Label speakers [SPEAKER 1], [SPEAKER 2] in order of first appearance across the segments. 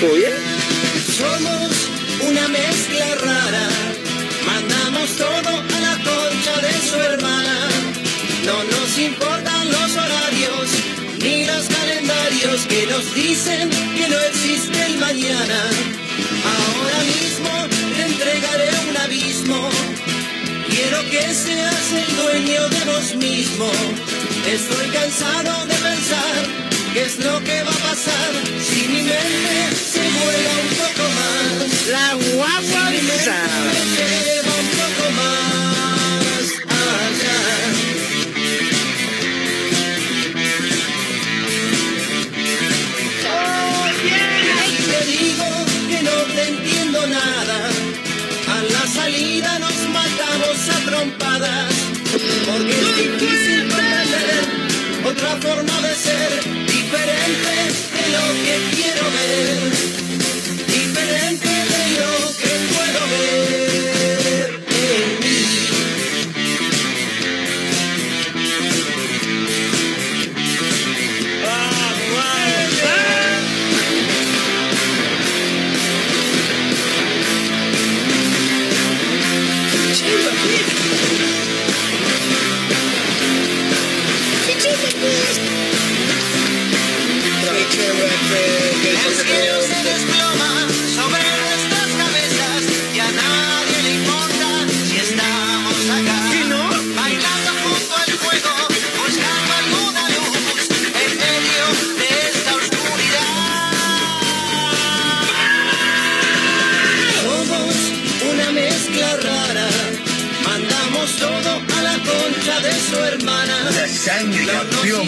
[SPEAKER 1] ¿Todo bien?
[SPEAKER 2] Somos una mezcla rara, mandamos todo a la concha de su hermana. No nos importan los horarios ni los calendarios que nos dicen que no existe el mañana. Ahora mismo te entregaré un abismo. Quiero que seas el dueño de vos mismo. Estoy cansado de pensar qué es lo que va a pasar si mi mente se vuela un poco más.
[SPEAKER 1] La guagua
[SPEAKER 2] Si mi mente se lleva un poco más allá. Te digo que no te entiendo nada. A la salida nos matamos a trompadas. Porque es difícil comprender otra forma de ser. Diferente de lo que quiero ver. Diferente de lo que puedo ver en mí.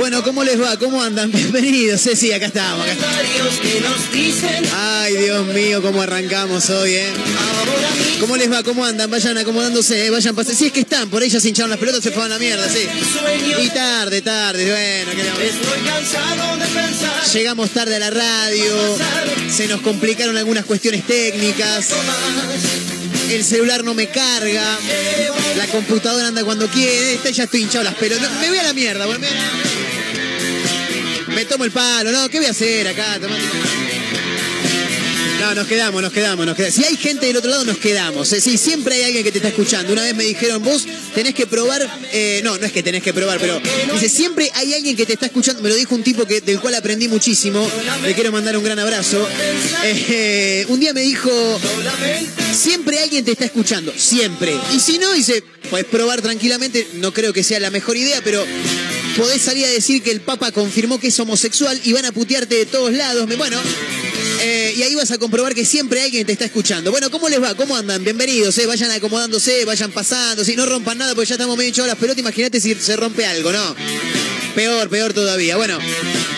[SPEAKER 3] Bueno, ¿cómo les va? ¿Cómo andan? Bienvenidos. Sí, sí, acá estamos. Acá estamos. Ay, Dios mío, cómo arrancamos hoy, ¿eh? ¿Cómo les va? ¿Cómo andan? Vayan acomodándose, ¿eh? vayan pasando. Si es que están, por ahí ya se hincharon las pelotas, se fueron a la mierda, sí. Y tarde, tarde, bueno. Llegamos tarde a la radio, se nos complicaron algunas cuestiones técnicas, el celular no me carga, la computadora anda cuando quiere, ya estoy hinchado las pelotas. Me voy a la mierda, bueno, me, tomo el palo, no, ¿qué voy a hacer acá? No, nos quedamos, nos quedamos, nos quedamos. Si hay gente del otro lado, nos quedamos. ¿eh? Sí, siempre hay alguien que te está escuchando. Una vez me dijeron, vos tenés que probar. eh, no, no es que tenés que probar, pero dice, siempre hay alguien que te está escuchando. Me lo dijo un tipo que, del cual aprendí muchísimo. Le quiero mandar un gran abrazo. Eh, un día me dijo, siempre alguien te está escuchando. Siempre. Y si no, dice, podés probar tranquilamente. No creo que sea la mejor idea, pero podés salir a decir que el Papa confirmó que es homosexual y van a putearte de todos lados. Bueno. Eh, y ahí vas a comprobar que siempre alguien te está escuchando. Bueno, ¿cómo les va? ¿Cómo andan? Bienvenidos, eh. vayan acomodándose, vayan pasando. Si no rompan nada, porque ya estamos medio las pelotas. Imagínate si se rompe algo, ¿no? Peor, peor todavía. Bueno,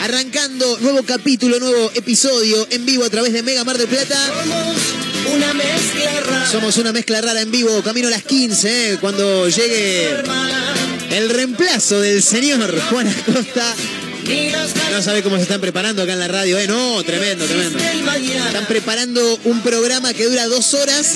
[SPEAKER 3] arrancando nuevo capítulo, nuevo episodio en vivo a través de Mega Mar del Plata.
[SPEAKER 2] Somos una mezcla rara.
[SPEAKER 3] Somos una mezcla rara en vivo, camino a las 15, eh, cuando llegue. El reemplazo del señor Juan Acosta. No sabe cómo se están preparando acá en la radio, ¿eh? No, tremendo, tremendo. Están preparando un programa que dura dos horas.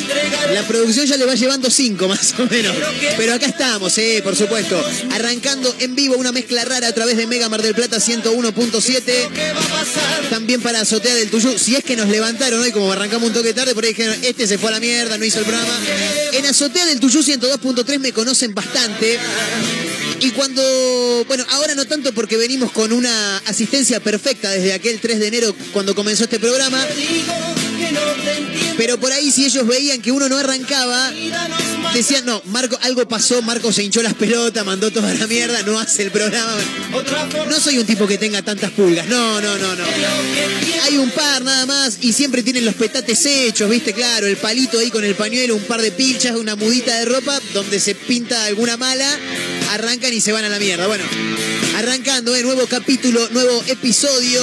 [SPEAKER 3] La producción ya le va llevando cinco más o menos. Pero acá estamos, eh, por supuesto. Arrancando en vivo una mezcla rara a través de Mega Mar del Plata 101.7.
[SPEAKER 2] ¿Qué va a pasar?
[SPEAKER 3] También para Azotea del Tuyú. Si es que nos levantaron hoy, como arrancamos un toque tarde, por ahí dijeron, este se fue a la mierda, no hizo el programa. En Azotea del Tuyú 102.3 me conocen bastante. Y cuando, bueno, ahora no tanto porque venimos con una asistencia perfecta desde aquel 3 de enero cuando comenzó este programa. Pero por ahí si ellos veían que uno no arrancaba, decían, no, Marco, algo pasó, Marco se hinchó las pelotas, mandó toda la mierda, no hace el programa. No soy un tipo que tenga tantas pulgas, no, no, no, no. Hay un par nada más y siempre tienen los petates hechos, viste, claro, el palito ahí con el pañuelo, un par de pilchas, una mudita de ropa donde se pinta alguna mala, arrancan y se van a la mierda. Bueno, Arrancando, ¿eh? nuevo capítulo, nuevo episodio.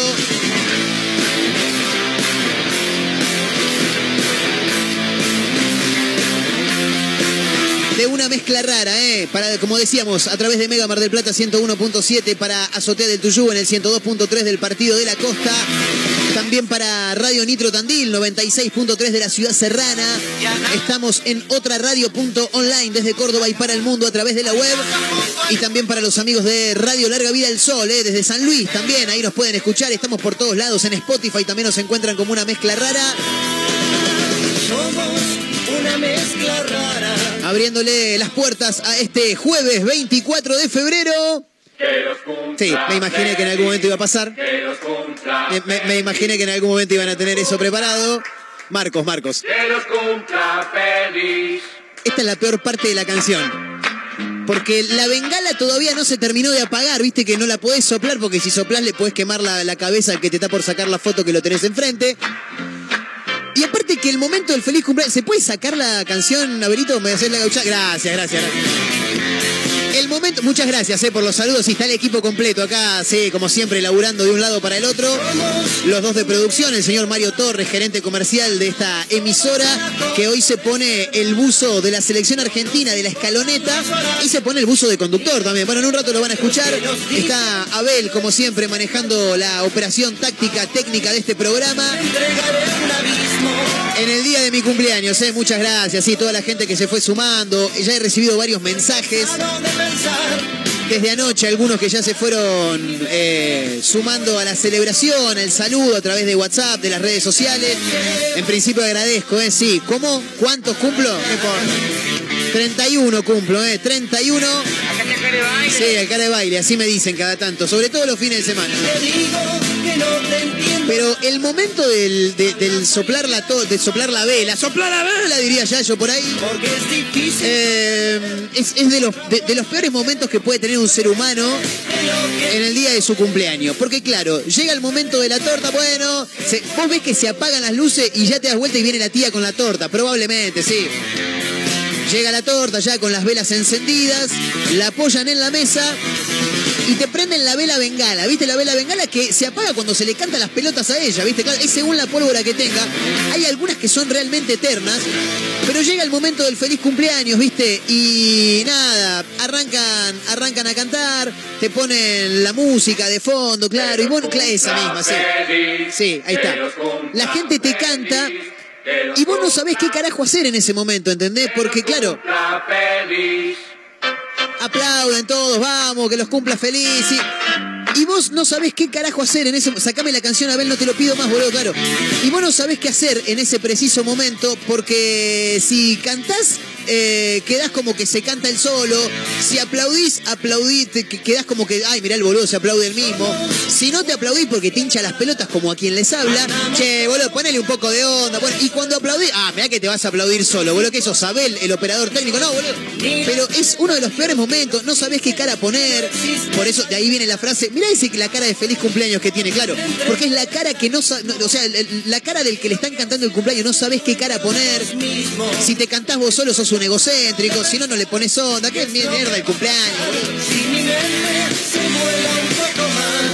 [SPEAKER 3] De una mezcla rara, ¿eh? Para, como decíamos, a través de Mega Mar del Plata 101.7 para Azotea del Tuyú en el 102.3 del Partido de la Costa. También para Radio Nitro Tandil 96.3 de la Ciudad Serrana. Estamos en otra radio.online desde Córdoba y para el mundo a través de la web. Y también para los amigos de Radio Larga Vida del Sol, ¿eh? desde San Luis también. Ahí nos pueden escuchar. Estamos por todos lados en Spotify. También nos encuentran como una mezcla rara.
[SPEAKER 2] Mezcla rara.
[SPEAKER 3] abriéndole las puertas a este jueves 24 de febrero. Sí, me imaginé que en algún momento iba a pasar. Me, me- me imaginé que en algún momento iban a tener eso preparado. Marcos, Marcos.
[SPEAKER 1] Que los cumpla feliz.
[SPEAKER 3] Esta es la peor parte de la canción. Porque la bengala todavía no se terminó de apagar, viste que no la podés soplar porque si soplás le podés quemar la, la cabeza al que te está por sacar la foto que lo tenés enfrente. Y aparte que el momento del feliz cumpleaños. ¿Se puede sacar la canción, Abelito? ¿Me haces la gaucha? Gracias, gracias, gracias. El momento, muchas gracias eh, por los saludos y está el equipo completo acá, sí, como siempre, laburando de un lado para el otro. Los dos de producción, el señor Mario Torres, gerente comercial de esta emisora, que hoy se pone el buzo de la selección argentina de la escaloneta y se pone el buzo de conductor también. Bueno, en un rato lo van a escuchar. Está Abel, como siempre, manejando la operación táctica, técnica de este programa. En el día de mi cumpleaños, eh, muchas gracias. Sí, toda la gente que se fue sumando. Ya he recibido varios mensajes desde anoche, algunos que ya se fueron eh, sumando a la celebración, al saludo a través de WhatsApp, de las redes sociales. En principio agradezco, ¿eh? Sí. ¿Cómo? ¿Cuántos cumplo? No importa. 31 cumplo, ¿eh? 31. Sí, al cara de baile, así me dicen cada tanto, sobre todo los fines de semana.
[SPEAKER 2] Te digo que no te entiendo.
[SPEAKER 3] Pero el momento del, de- del soplar la to- de soplar la vela, soplar la vela, diría ya yo por ahí.
[SPEAKER 2] Porque es difícil.
[SPEAKER 3] Eh, es es de, los, de, de los peores momentos que puede tener un ser humano en el día de su cumpleaños. Porque claro, llega el momento de la torta, bueno, se- vos ves que se apagan las luces y ya te das vuelta y viene la tía con la torta, probablemente, sí. Llega la torta ya con las velas encendidas, la apoyan en la mesa y te prenden la vela bengala. ¿Viste la vela bengala que se apaga cuando se le cantan las pelotas a ella? ¿Viste? Claro, Es según la pólvora que tenga. Hay algunas que son realmente eternas, pero llega el momento del feliz cumpleaños, ¿viste? Y nada, arrancan, arrancan a cantar, te ponen la música de fondo, claro, y bueno, esa misma, sí. Sí, ahí está. La gente te canta y vos no sabés qué carajo hacer en ese momento, ¿entendés? Porque claro, aplauden todos, vamos, que los cumpla feliz. Y, y vos no sabés qué carajo hacer en ese Sacame la canción, Abel, no te lo pido más, boludo, claro. Y vos no sabés qué hacer en ese preciso momento, porque si cantás, eh, quedás como que se canta el solo. Si aplaudís, aplaudís, quedás como que, ay, mirá el boludo, se aplaude el mismo. Si no te aplaudís porque te hincha las pelotas como a quien les habla, che, boludo, ponele un poco de onda. Y cuando aplaudís, ah, mirá que te vas a aplaudir solo, boludo, que eso, Abel, el operador técnico, no, boludo. Pero es uno de los peores momentos, no sabés qué cara poner. Por eso de ahí viene la frase, mirá ese la cara de feliz cumpleaños que tiene, claro. Porque es la cara que no, no- o sea, la cara del que le están cantando el cumpleaños, no sabés qué cara poner. Si te cantás vos solo sos un egocéntrico, si no, no le pones onda. ¿Qué mierda el cumpleaños?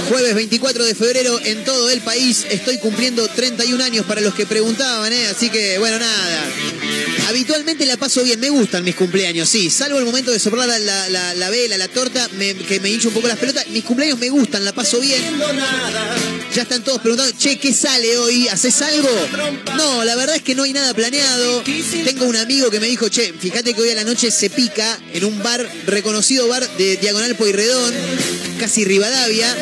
[SPEAKER 3] Jueves 24 de febrero en todo el país. Estoy cumpliendo 31 años para los que preguntaban, ¿eh? Así que, bueno, nada. Habitualmente la paso bien, me gustan mis cumpleaños, sí. Salvo el momento de soplar la, la- la- la vela, la torta, que me hincho un poco las pelotas. Mis cumpleaños me gustan, la paso bien. Ya están todos preguntando, che, ¿qué sale hoy? ¿Haces algo? No, la verdad es que no hay nada planeado. Tengo un amigo que me dijo, che, fíjate que hoy a la noche se pica en un bar, reconocido bar de Diagonal Pueyrredón, casi Rivadavia.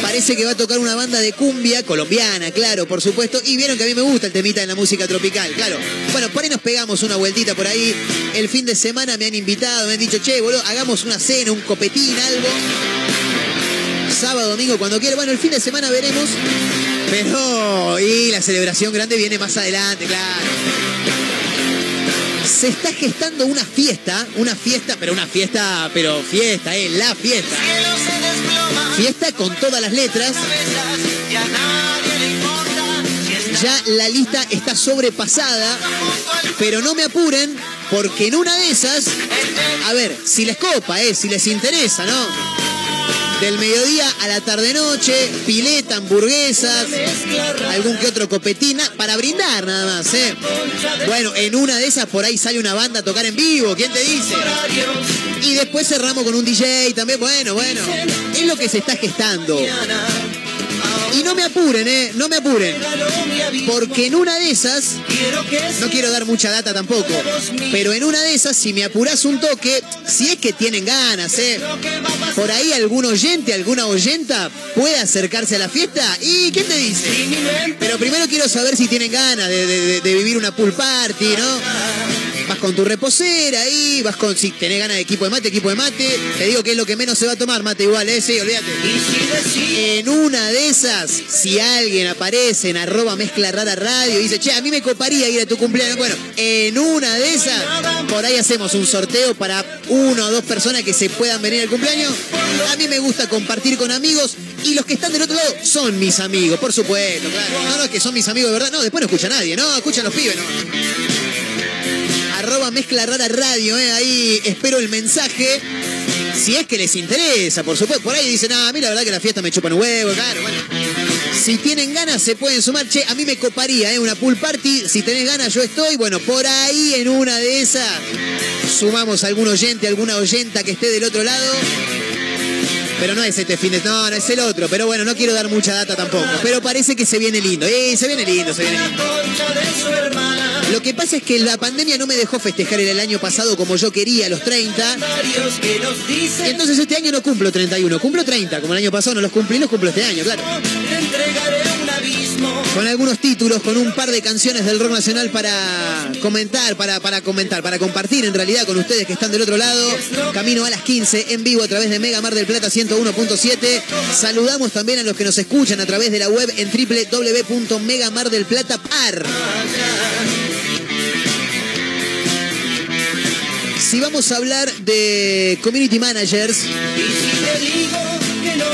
[SPEAKER 3] Parece que va a tocar una banda de cumbia, colombiana, claro, por supuesto. Y vieron que a mí me gusta el temita en la música tropical, claro. Bueno, por ahí nos pegamos una vueltita por ahí. El fin de semana me han invitado, me han dicho, che, boludo, hagamos una cena, un copetín, algo sábado, domingo, cuando quiera. Bueno, el fin de semana veremos. Pero, y la celebración grande viene más adelante, claro. Se está gestando una fiesta, una fiesta, pero una fiesta, pero fiesta, eh, la fiesta. Fiesta con todas las letras. Ya la lista está sobrepasada, pero no me apuren, porque en una de esas, a ver, si les copa, eh, si les interesa, ¿no? Del mediodía a la tarde-noche, pileta, hamburguesas, algún que otro copetina, para brindar nada más, ¿eh? Bueno, en una de esas por ahí sale una banda a tocar en vivo, ¿quién te dice? Y después cerramos con un DJ también, bueno, bueno. Es lo que se está gestando. Y no me apuren, ¿eh? No me apuren. Porque en una de esas, no quiero dar mucha data tampoco, pero en una de esas, si me apuras un toque, si es que tienen ganas, ¿eh? Por ahí algún oyente, alguna oyenta puede acercarse a la fiesta. ¿Y quién te dice? Pero primero quiero saber si tienen ganas de, de- de vivir una pool party, ¿no? Vas con tu reposera ahí, vas con, si tenés ganas de equipo de mate, equipo de mate. Te digo que es lo que menos se va a tomar, mate igual, ¿eh? Sí, olvídate. En una de esas, si alguien aparece en arroba mezcla rara radio y dice, che, a mí me coparía ir a tu cumpleaños. Bueno, en una de esas, por ahí hacemos un sorteo para uno o dos personas que se puedan venir al cumpleaños. A mí me gusta compartir con amigos y los que están del otro lado son mis amigos, por supuesto, claro. No, no, es que son mis amigos de verdad. No, después no escucha nadie, no, escuchan los pibes, no. Arroba mezcla rara radio, eh, ahí espero el mensaje. Si es que les interesa, por supuesto. Por ahí dicen, ah, a mí la verdad que la fiesta me chupan huevo, claro. Si tienen ganas, se pueden sumar. Che, a mí me coparía, ¿eh? Una pool party. Si tenés ganas, yo estoy. Bueno, por ahí en una de esas, sumamos algún oyente, alguna oyenta que esté del otro lado. Pero no es este fin de no, no es el otro. Pero bueno, no quiero dar mucha data tampoco. Pero parece que se viene lindo. Eh, se viene lindo, se viene lindo. Lo que pasa es que la pandemia no me dejó festejar el año pasado como yo quería, los 30. Entonces este año no cumplo 31, cumplo 30. Como el año pasado no los cumplí, los cumplo este año, claro. Con algunos títulos, con un par de canciones del rock nacional para comentar, para, para comentar, para compartir en realidad con ustedes que están del otro lado. Camino a las 15 en vivo a través de Mega Mar del Plata 101.7. Saludamos también a los que nos escuchan a través de la web en www.megamardelplata.par. Si vamos a hablar de community managers,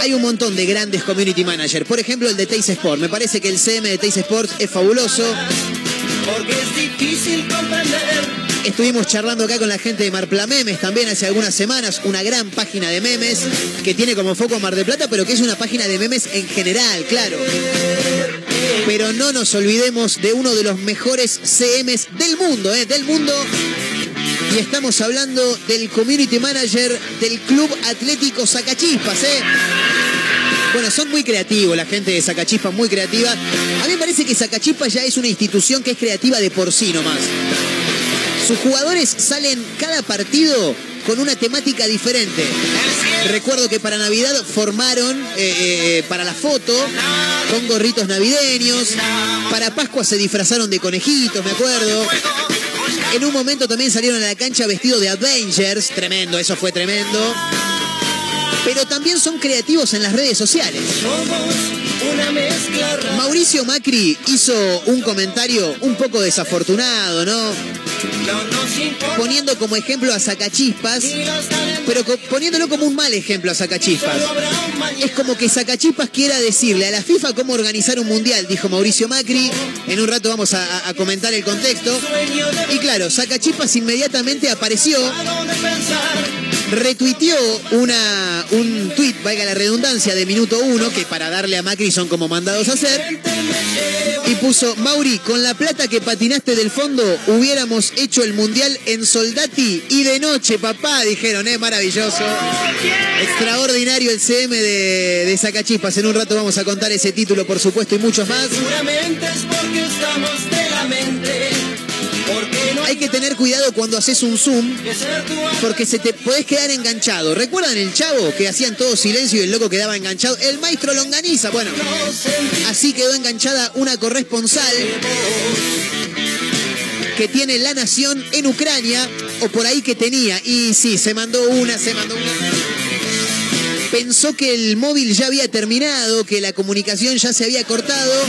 [SPEAKER 3] hay un montón de grandes community managers. Por ejemplo, el de Teis Sport. Me parece que el CM de Teis Sports es fabuloso.
[SPEAKER 2] Porque es difícil comprender.
[SPEAKER 3] Estuvimos charlando acá con la gente de Marpla Memes también hace algunas semanas, una gran página de memes que tiene como foco Mar de Plata, pero que es una página de memes en general, claro. Pero no nos olvidemos de uno de los mejores CMs del mundo, ¿eh? Del mundo. Y estamos hablando del community manager del Club Atlético Zacachispas, ¿eh? Bueno, son muy creativos la gente de Zacachispas, muy creativa. A mí me parece que Zacachispas ya es una institución que es creativa de por sí nomás. Sus jugadores salen cada partido con una temática diferente. Recuerdo que para Navidad formaron eh, eh, para la foto con gorritos navideños. Para Pascua se disfrazaron de conejitos, me acuerdo. En un momento también salieron a la cancha vestidos de Avengers. Tremendo, eso fue tremendo. Pero también son creativos en las redes sociales. Mauricio Macri hizo un comentario un poco desafortunado, ¿no? Poniendo como ejemplo a
[SPEAKER 2] talentos.
[SPEAKER 3] pero poniéndolo como un mal ejemplo a
[SPEAKER 2] mañana.
[SPEAKER 3] Es como que Zacachispas quiera decirle a la FIFA cómo organizar un mundial, dijo Mauricio Macri. En un rato vamos a, a- comentar el contexto. Y claro, Zacachispas inmediatamente apareció. Retuiteó una, un tuit, valga la redundancia, de minuto uno, que para darle a Macri son como mandados a hacer. Y puso, Mauri, con la plata que patinaste del fondo, hubiéramos hecho el mundial en Soldati y de noche, papá, dijeron, eh, maravilloso. Extraordinario el CM de, de Zacachispas. En un rato vamos a contar ese título, por supuesto, y muchos más.
[SPEAKER 2] Seguramente es porque estamos de la mente.
[SPEAKER 3] Hay que tener cuidado cuando haces un zoom, porque se te podés quedar enganchado. ¿Recuerdan el chavo que hacían todo silencio y el loco quedaba enganchado? El maestro Longaniza, bueno. Así quedó enganchada una corresponsal que tiene la nación en Ucrania, o por ahí que tenía. Y sí, se mandó una, se mandó una. Pensó que el móvil ya había terminado, que la comunicación ya se había cortado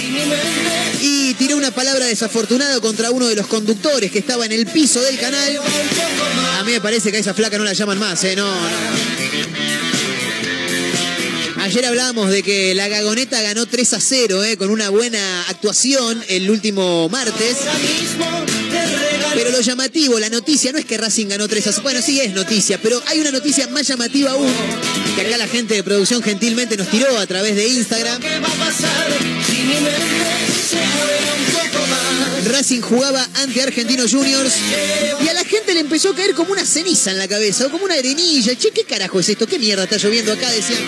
[SPEAKER 3] y tiró una palabra desafortunada contra uno de los conductores que estaba en el piso del canal. A mí me parece que a esa flaca no la llaman más, ¿eh? No, no. Ayer hablábamos de que la Gagoneta ganó 3 a 0, ¿eh? con una buena actuación el último martes. Pero lo llamativo, la noticia, no es que Racing ganó 3 a 0. Bueno, sí es noticia, pero hay una noticia más llamativa aún, que acá la gente de producción gentilmente nos tiró a través de Instagram.
[SPEAKER 2] ¿Qué va a pasar si
[SPEAKER 3] Racing jugaba ante Argentinos Juniors y a la gente le empezó a caer como una ceniza en la cabeza o como una arenilla. Che, ¿qué carajo es esto? ¿Qué mierda está lloviendo acá? Decían.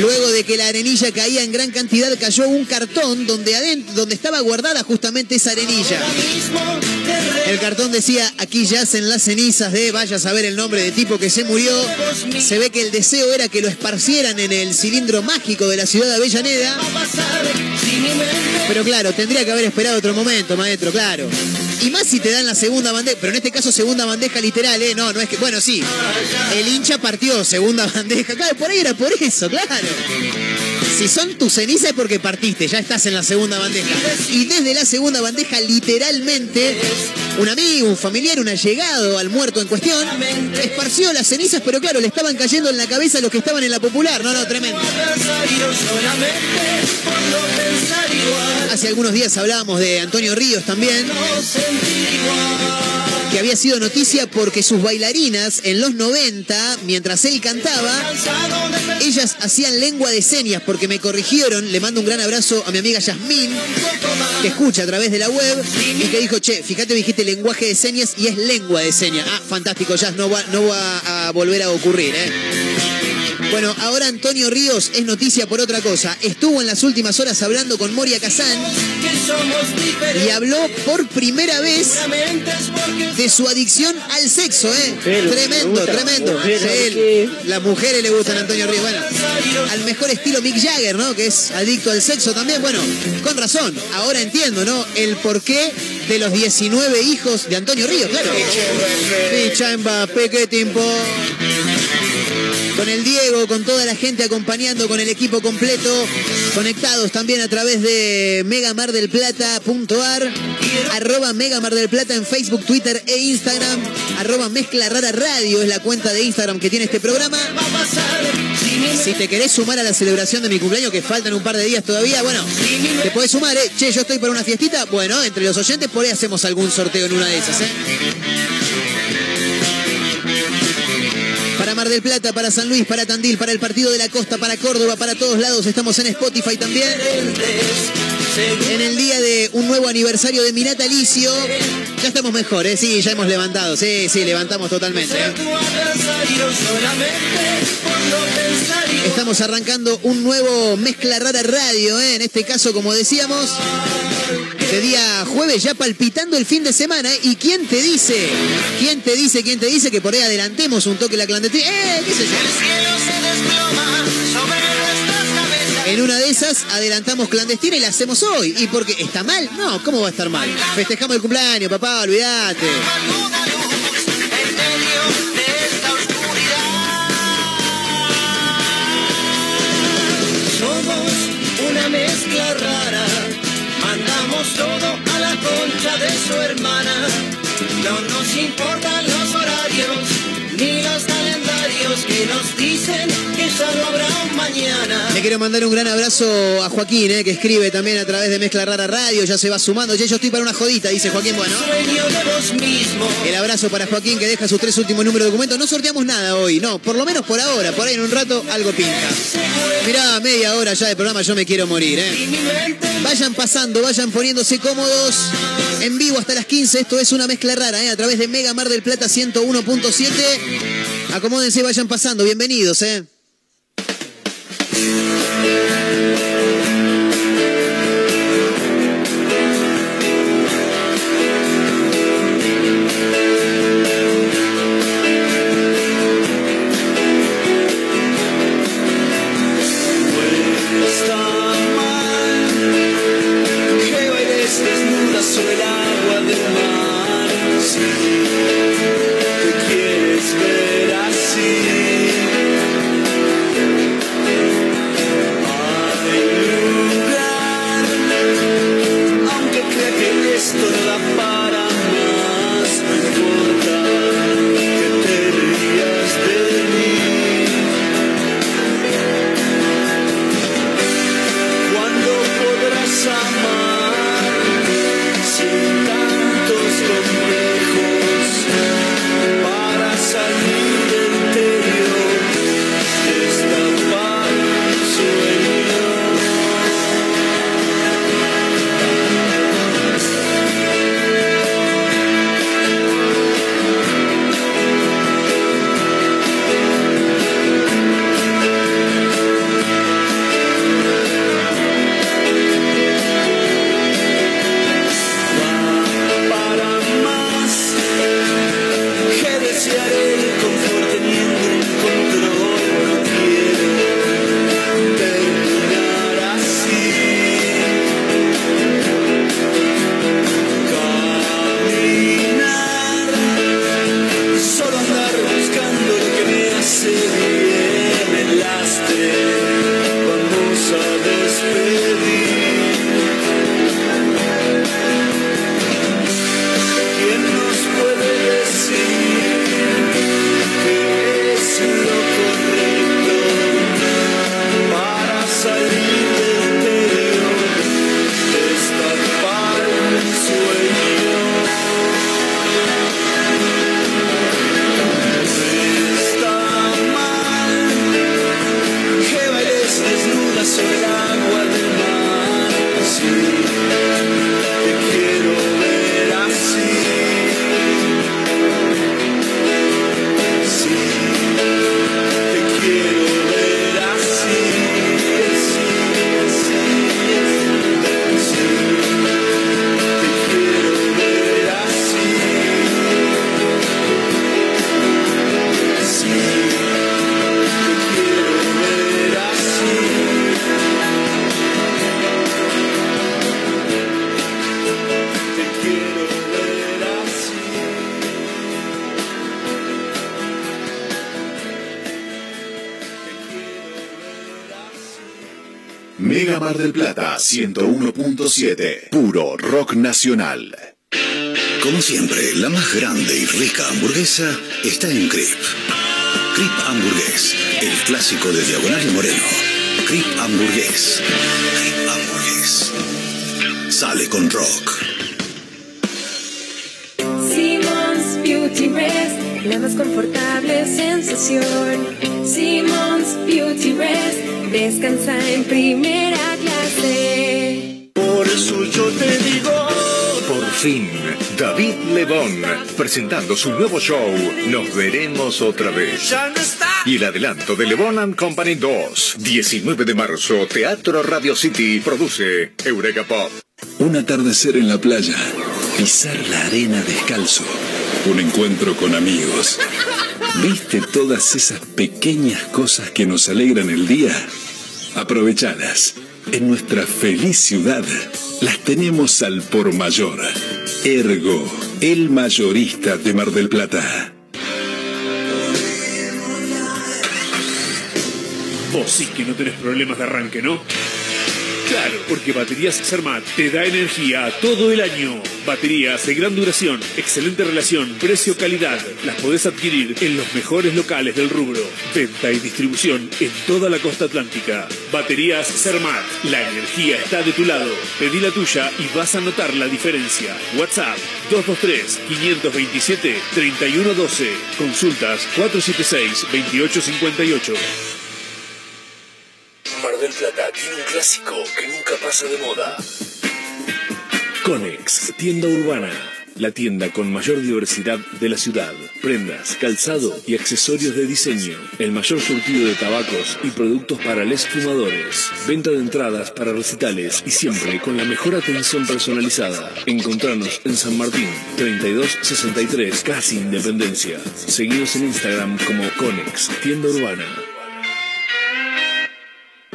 [SPEAKER 3] Luego de que la arenilla caía en gran cantidad, cayó un cartón donde, adentro, donde estaba guardada justamente esa arenilla. El cartón decía, aquí yacen las cenizas de, vaya a saber el nombre de tipo que se murió. Se ve que el deseo era que lo esparcieran en el cilindro mágico de la ciudad de Avellaneda. Pero claro, tendría que haber esperado otro momento, maestro, claro. Y más si te dan la segunda bandeja, pero en este caso segunda bandeja literal, ¿eh? No, no es que, bueno, sí. El hincha partió segunda bandeja, claro, por ahí era por eso, claro. Si son tus cenizas es porque partiste, ya estás en la segunda bandeja. Y desde la segunda bandeja, literalmente, un amigo, un familiar, un allegado al muerto en cuestión, esparció las cenizas, pero claro, le estaban cayendo en la cabeza a los que estaban en la popular. No, no, tremendo. Hace algunos días hablábamos de Antonio Ríos también. Que había sido noticia porque sus bailarinas en los 90, mientras él cantaba, ellas hacían lengua de señas porque me corrigieron. Le mando un gran abrazo a mi amiga Yasmín, que escucha a través de la web y que dijo, che, fíjate, dijiste lenguaje de señas y es lengua de señas. Ah, fantástico, Jazz, no va, no va a volver a ocurrir, ¿eh? Bueno, ahora Antonio Ríos es noticia por otra cosa. Estuvo en las últimas horas hablando con Moria Kazán y habló por primera vez de su adicción al sexo, ¿eh? Tremendo, tremendo. las mujeres le gustan a Antonio Ríos. Bueno, al mejor estilo Mick Jagger, ¿no? Que es adicto al sexo también. Bueno, con razón. Ahora entiendo, ¿no? El porqué de los 19 hijos de Antonio Ríos, claro. Picha Mbappé, qué tiempo. Con el Diego, con toda la gente acompañando, con el equipo completo, conectados también a través de megamardelplata.ar, arroba Mega Mar del Plata en Facebook, Twitter e Instagram, arroba Mezcla Rara Radio es la cuenta de Instagram que tiene este programa.
[SPEAKER 2] Si
[SPEAKER 3] te querés sumar a la celebración de mi cumpleaños, que faltan un par de días todavía, bueno, te podés sumar, ¿eh? Che, yo estoy para una fiestita. Bueno, entre los oyentes por ahí hacemos algún sorteo en una de esas, ¿eh? Del Plata, para San Luis, para Tandil, para el Partido de la Costa, para Córdoba, para todos lados. Estamos en Spotify también. En el día de un nuevo aniversario de mi natalicio. Ya estamos mejor, ¿eh? Sí, ya hemos levantado. Sí, sí, levantamos totalmente. ¿eh? Estamos arrancando un nuevo Mezcla Rara Radio, ¿eh? en este caso, como decíamos, de día jueves, ya palpitando el fin de semana. ¿eh? ¿Y quién te dice? ¿Quién te dice? ¿Quién te dice que por ahí adelantemos un toque la clandestina? ¡Eh! ¿Qué sé yo?
[SPEAKER 2] El cielo se desploma.
[SPEAKER 3] En una de esas adelantamos clandestina y la hacemos hoy. ¿Y porque está mal? No, ¿cómo va a estar mal? Festejamos el cumpleaños, papá, olvídate.
[SPEAKER 2] Somos una mezcla rara, mandamos todo a la concha de su hermana. No nos importan los horarios ni los calendarios que nos dicen que ya no habrá mañana.
[SPEAKER 3] Le quiero mandar un gran abrazo a Joaquín, ¿eh? que escribe también a través de Mezcla Rara Radio. Ya se va sumando. Ya yo estoy para una jodita, dice Joaquín. Bueno. El abrazo para Joaquín que deja sus tres últimos números de documentos. No sorteamos nada hoy, no, por lo menos por ahora, por ahí en un rato algo pinta. Mirá, media hora ya de programa, yo me quiero morir, ¿eh? Vayan pasando, vayan poniéndose cómodos. En vivo hasta las 15, esto es una mezcla rara, ¿eh? A través de Mega Mar del Plata 101.7. Acomódense, vayan pasando, bienvenidos, ¿eh?
[SPEAKER 4] 101.7. Puro rock nacional.
[SPEAKER 5] Como siempre, la más grande y rica hamburguesa está en Crip. Crip Hamburgués, el clásico de Diagonal y Moreno. Crip Hamburgués. Crip Hamburgués. Sale con rock.
[SPEAKER 6] Simmons Beauty Rest, la más confortable sensación. Simmons Beauty Rest, descansa en primera
[SPEAKER 7] Por eso yo te digo.
[SPEAKER 4] Por fin, David Lebón, presentando su nuevo show, Nos veremos otra vez.
[SPEAKER 7] Ya no está.
[SPEAKER 4] Y el adelanto de Lebón and Company 2, 19 de marzo, Teatro Radio City, produce Eureka Pop. Un atardecer en la playa, pisar la arena descalzo, un encuentro con amigos. ¿Viste todas esas pequeñas cosas que nos alegran el día? Aprovechadas. En nuestra feliz ciudad las tenemos al por mayor. Ergo, el mayorista de Mar del Plata.
[SPEAKER 8] Vos sí que no tenés problemas de arranque, ¿no? Claro, porque Baterías Cermat te da energía todo el año. Baterías de gran duración, excelente relación, precio-calidad. Las podés adquirir en los mejores locales del rubro. Venta y distribución en toda la costa atlántica. Baterías Cermat, la energía está de tu lado. Pedí la tuya y vas a notar la diferencia. WhatsApp 223-527-3112. Consultas 476-2858.
[SPEAKER 4] Mar del Plata tiene un clásico que nunca pasa de moda.
[SPEAKER 8] Conex, tienda urbana. La tienda con mayor diversidad de la ciudad. Prendas, calzado y accesorios de diseño. El mayor surtido de tabacos y productos para les fumadores. Venta de entradas para recitales y siempre con la mejor atención personalizada. Encontranos en San Martín, 3263, casi Independencia. Seguidos en Instagram como Conex, tienda urbana.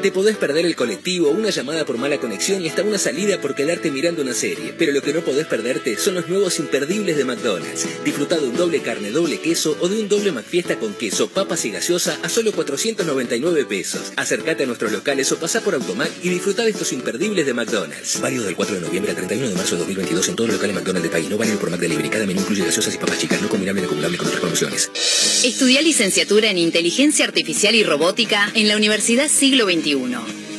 [SPEAKER 9] Te podés perder el colectivo, una llamada por mala conexión y hasta una salida por quedarte mirando una serie. Pero lo que no podés perderte son los nuevos imperdibles de McDonald's. Disfruta de un doble carne, doble queso o de un doble McFiesta con queso, papas y gaseosa a solo 499 pesos. Acércate a nuestros locales o pasá por Automac y disfruta de estos imperdibles de McDonald's. Válido del 4 de noviembre al 31 de marzo de 2022 en todos los locales McDonald's del país. No válido por Mac Delivery. Cada menú incluye gaseosas y papas chicas. No combinable ni acumulable con otras promociones.
[SPEAKER 10] Estudia licenciatura en Inteligencia Artificial y Robótica en la Universidad Siglo XXI.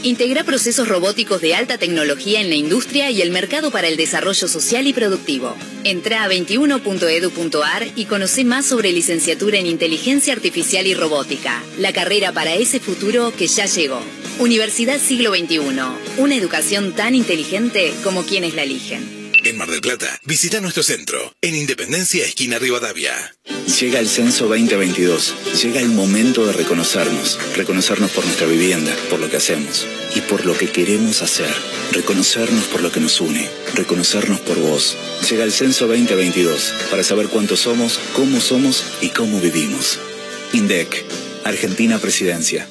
[SPEAKER 10] Integra procesos robóticos de alta tecnología en la industria y el mercado para el desarrollo social y productivo. Entra a 21.edu.ar y conoce más sobre licenciatura en Inteligencia Artificial y Robótica, la carrera para ese futuro que ya llegó. Universidad Siglo XXI, una educación tan inteligente como quienes la eligen.
[SPEAKER 5] En Mar del Plata, visita nuestro centro, en Independencia, esquina Rivadavia.
[SPEAKER 11] Llega el censo 2022. Llega el momento de reconocernos. Reconocernos por nuestra vivienda, por lo que hacemos y por lo que queremos hacer. Reconocernos por lo que nos une. Reconocernos por vos. Llega el censo 2022 para saber cuántos somos, cómo somos y cómo vivimos. INDEC, Argentina Presidencia.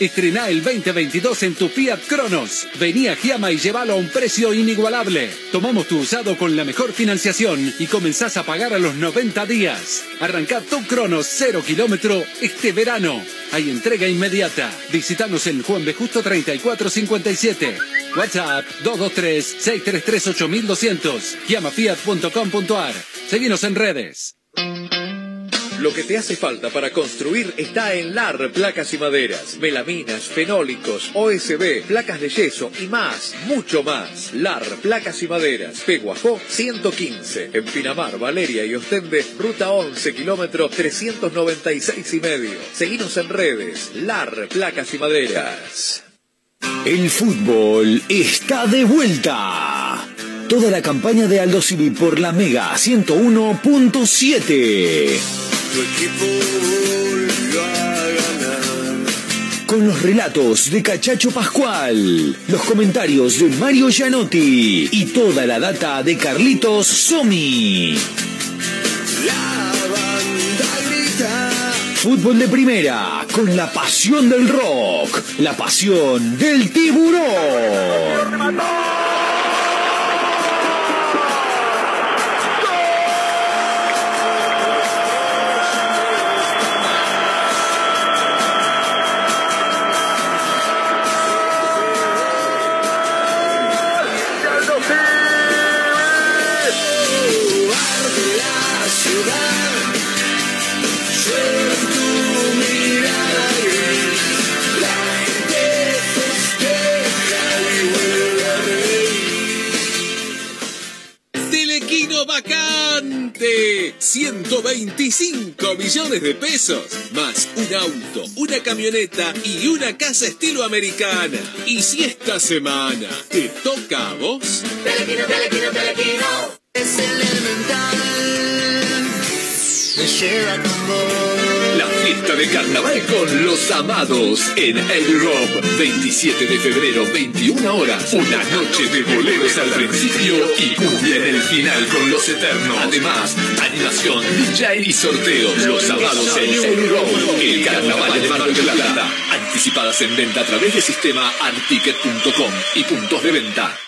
[SPEAKER 12] Estrená el 2022 en tu Fiat Cronos. Vení a Giama y llévalo a un precio inigualable. Tomamos tu usado con la mejor financiación y comenzás a pagar a los 90 días. Arrancá tu Cronos 0 kilómetro este verano. Hay entrega inmediata. Visítanos en Juan B. Justo 3457. WhatsApp 223-633-8200. GiamaFiat.com.ar. Seguinos en redes.
[SPEAKER 8] Lo que te hace falta para construir está en LAR Placas y Maderas. Melaminas, fenólicos, OSB, placas de yeso y más, mucho más. LAR Placas y Maderas. Peguajó 115. En Pinamar, Valeria y Ostende, ruta 11, kilómetro 396 y medio. Seguinos en redes. LAR Placas y Maderas.
[SPEAKER 4] El fútbol está de vuelta. Toda la campaña de Aldo Civi por la Mega 101.7.
[SPEAKER 7] Tu equipo volvió a ganar.
[SPEAKER 4] Con los relatos de Cachacho Pascual, los comentarios de Mario Gianotti y toda la data de Carlitos Somi.
[SPEAKER 7] La banda grita.
[SPEAKER 4] Fútbol de primera, con la pasión del rock, la pasión del tiburón.
[SPEAKER 13] Llévate 125 millones de pesos, más un auto, una camioneta y una casa estilo americana. Y si esta semana te toca a vos,
[SPEAKER 2] Telequino, telequino, telequino. Es elemental.
[SPEAKER 4] La fiesta de carnaval con los amados en El Rob. 27 de febrero, 21 horas. Una noche de boleros al principio y cumbia en el final con los eternos. Además, animación, DJ y sorteos. Los amados en El Rob. El carnaval de Mar Plata. Anticipadas en venta a través del sistema articket.com y puntos de venta.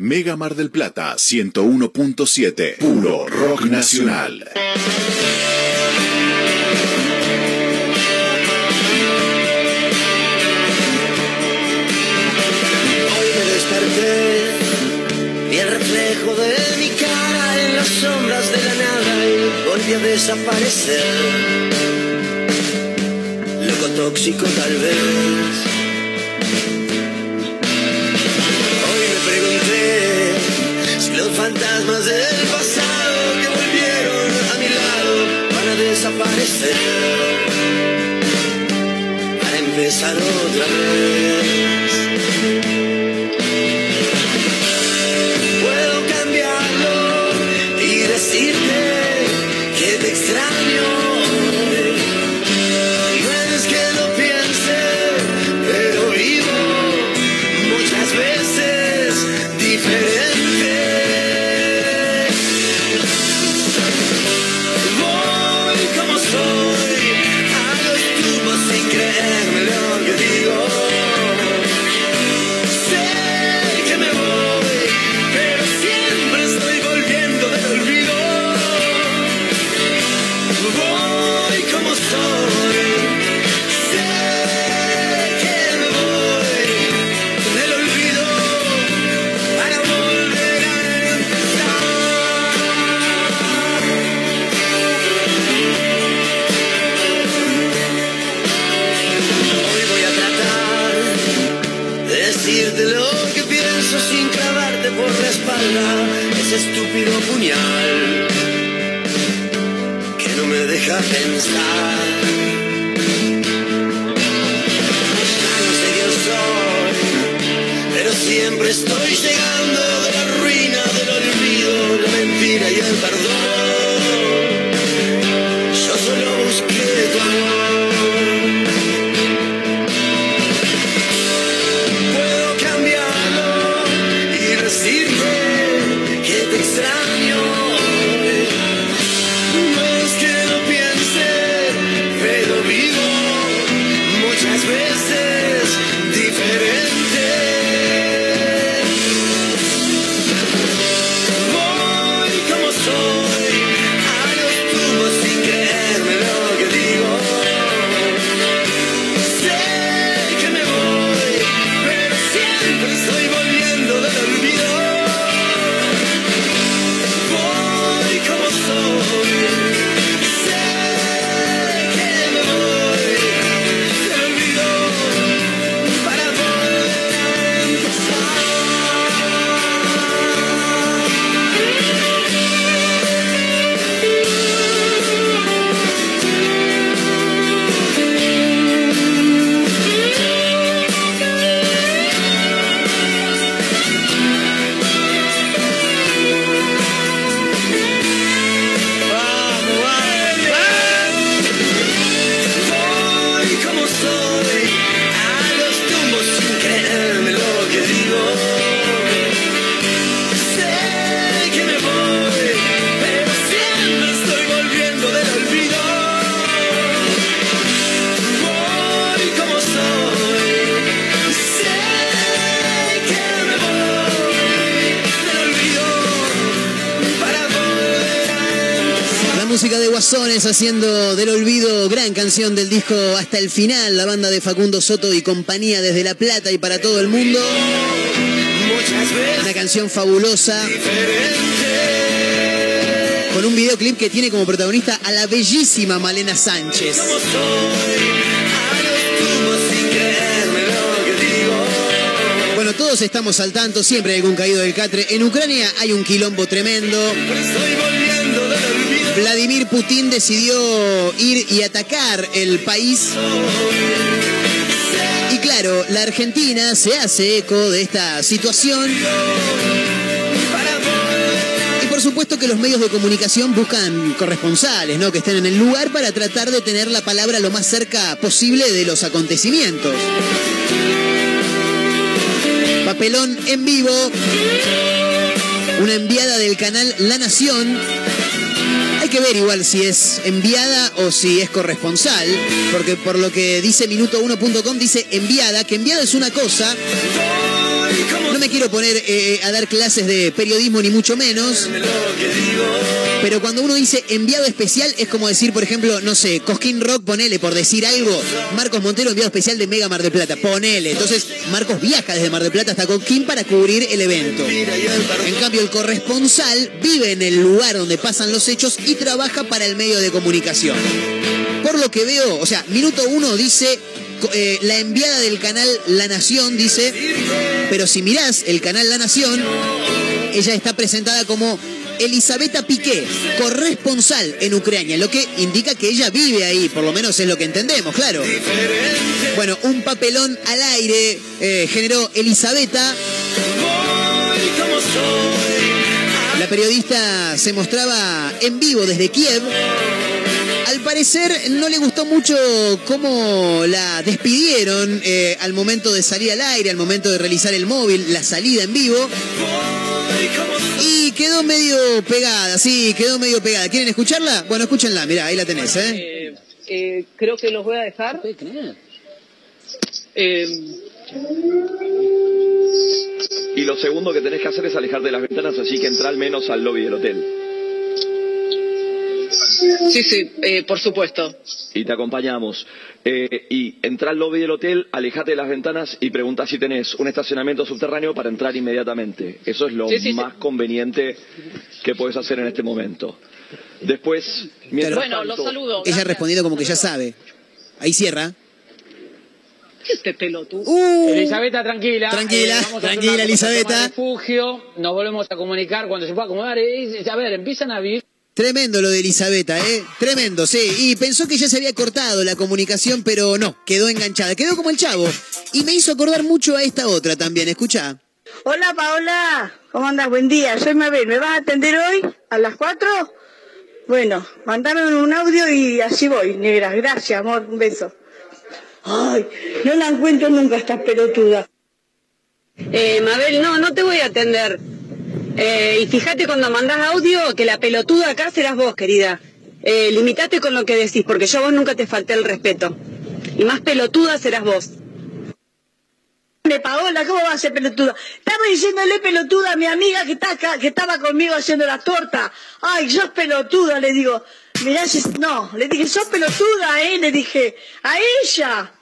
[SPEAKER 5] Mega Mar del Plata 101.7. Puro rock nacional.
[SPEAKER 2] Hoy me desperté el reflejo de mi cara en las sombras de la nada y volví a desaparecer. Loco tóxico tal vez. Fantasmas del pasado que volvieron a mi lado van a desaparecer. Para empezar otra vez.
[SPEAKER 3] Haciendo del olvido gran canción del disco hasta el final, la banda de Facundo Soto y compañía desde La Plata y para todo el mundo. Una canción fabulosa. Con un videoclip que tiene como protagonista a la bellísima Malena Sánchez. Bueno, todos estamos al tanto, siempre hay algún caído del catre. En Ucrania hay un quilombo tremendo. Vladimir Putin decidió ir y atacar el país. Y claro, la Argentina se hace eco de esta situación. Y por supuesto que los medios de comunicación buscan corresponsales, ¿no? Que estén en el lugar para tratar de tener la palabra lo más cerca posible de los acontecimientos. Papelón en vivo. Una enviada del canal La Nación que ver igual si es enviada o si es corresponsal, porque por lo que dice minuto1.com dice enviada, que enviada es una cosa. No me quiero poner eh, a dar clases de periodismo ni mucho menos. Pero cuando uno dice enviado especial es como decir, por ejemplo, no sé, Cosquín Rock, ponele por decir algo, Marcos Montero enviado especial de Mega Mar del Plata, ponele. Entonces Marcos viaja desde Mar del Plata hasta Cosquín para cubrir el evento. En cambio, el corresponsal vive en el lugar donde pasan los hechos y trabaja para el medio de comunicación. Por lo que veo, o sea, minuto uno dice eh, la enviada del canal La Nación dice, pero si mirás el canal La Nación, ella está presentada como Elisabetta Piqué, corresponsal en Ucrania, lo que indica que ella vive ahí, por lo menos es lo que entendemos, claro. Bueno, un papelón al aire eh, generó Elisabetta. La periodista se mostraba en vivo desde Kiev. Al parecer no le gustó mucho cómo la despidieron eh, al momento de salir al aire, al momento de realizar el móvil, la salida en vivo. Y quedó medio pegada, sí, quedó medio pegada. ¿Quieren escucharla? Bueno, escúchenla, mirá, ahí la tenés, ¿eh?
[SPEAKER 14] Eh, eh, creo que los voy a dejar. Eh,
[SPEAKER 15] Y lo segundo que tenés que hacer es alejarte de las ventanas, así que entra al menos al lobby del hotel.
[SPEAKER 14] Sí, sí, eh, por supuesto.
[SPEAKER 15] Y te acompañamos. Eh, y entra al lobby del hotel, alejate de las ventanas y pregunta si tenés un estacionamiento subterráneo para entrar inmediatamente. Eso es lo
[SPEAKER 14] Sí, sí, sí.
[SPEAKER 15] más conveniente que puedes hacer en este momento. Después, mientras
[SPEAKER 14] Bueno,
[SPEAKER 15] tanto-
[SPEAKER 14] los saludo.
[SPEAKER 3] Ella respondiendo como que ya sabe. Ahí cierra.
[SPEAKER 14] ¿Qué este pelotudo?
[SPEAKER 3] Uh.
[SPEAKER 16] Elisabetta, tranquila.
[SPEAKER 3] Tranquila,
[SPEAKER 16] Eh, vamos a hacer
[SPEAKER 3] tranquila,
[SPEAKER 16] toma refugio, nos volvemos a comunicar cuando se pueda acomodar. Eh, a ver, empiezan a vivir.
[SPEAKER 3] Tremendo lo de Elisabetta, ¿eh? Tremendo, sí. Y pensó que ya se había cortado la comunicación, pero no, quedó enganchada. Quedó como el chavo. Y me hizo acordar mucho a esta otra también, escucha.
[SPEAKER 17] Hola Paola, ¿cómo andas? Buen día, soy Mabel. ¿Me vas a atender hoy a las 4? Bueno, mandame un audio y así voy, negra. Gracias, amor, un beso. Ay, no la encuentro nunca esta pelotuda.
[SPEAKER 14] Eh, Mabel, no, no te voy a atender. Eh, y fíjate cuando mandás audio que la pelotuda acá serás vos, querida. Eh, limitate con lo que decís, porque yo vos nunca te falté el respeto. Y más pelotuda serás vos.
[SPEAKER 17] Paola, ¿cómo va a ser pelotuda? Estaba diciéndole pelotuda a mi amiga que, está acá, que estaba conmigo haciendo la torta. Ay, sos pelotuda, le digo. Mirá, no, le dije, sos pelotuda, ¿eh? Le dije, a ella.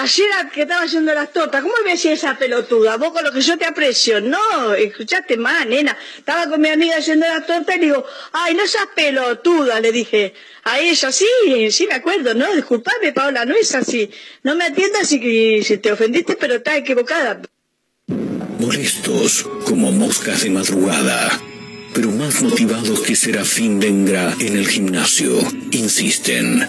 [SPEAKER 17] Ayer que estaba haciendo las tortas, ¿cómo me decía esa pelotuda? Vos con lo que yo te aprecio. No, escuchaste más, nena. Estaba con mi amiga haciendo las tortas y le digo, ay, no seas pelotuda, le dije. A ella, sí, sí me acuerdo, ¿no? Disculpame, Paola, no es así. No me atiendas si, si te ofendiste, pero estás equivocada.
[SPEAKER 4] Molestos como moscas de madrugada, pero más motivados que Serafín Dengra en el gimnasio, insisten.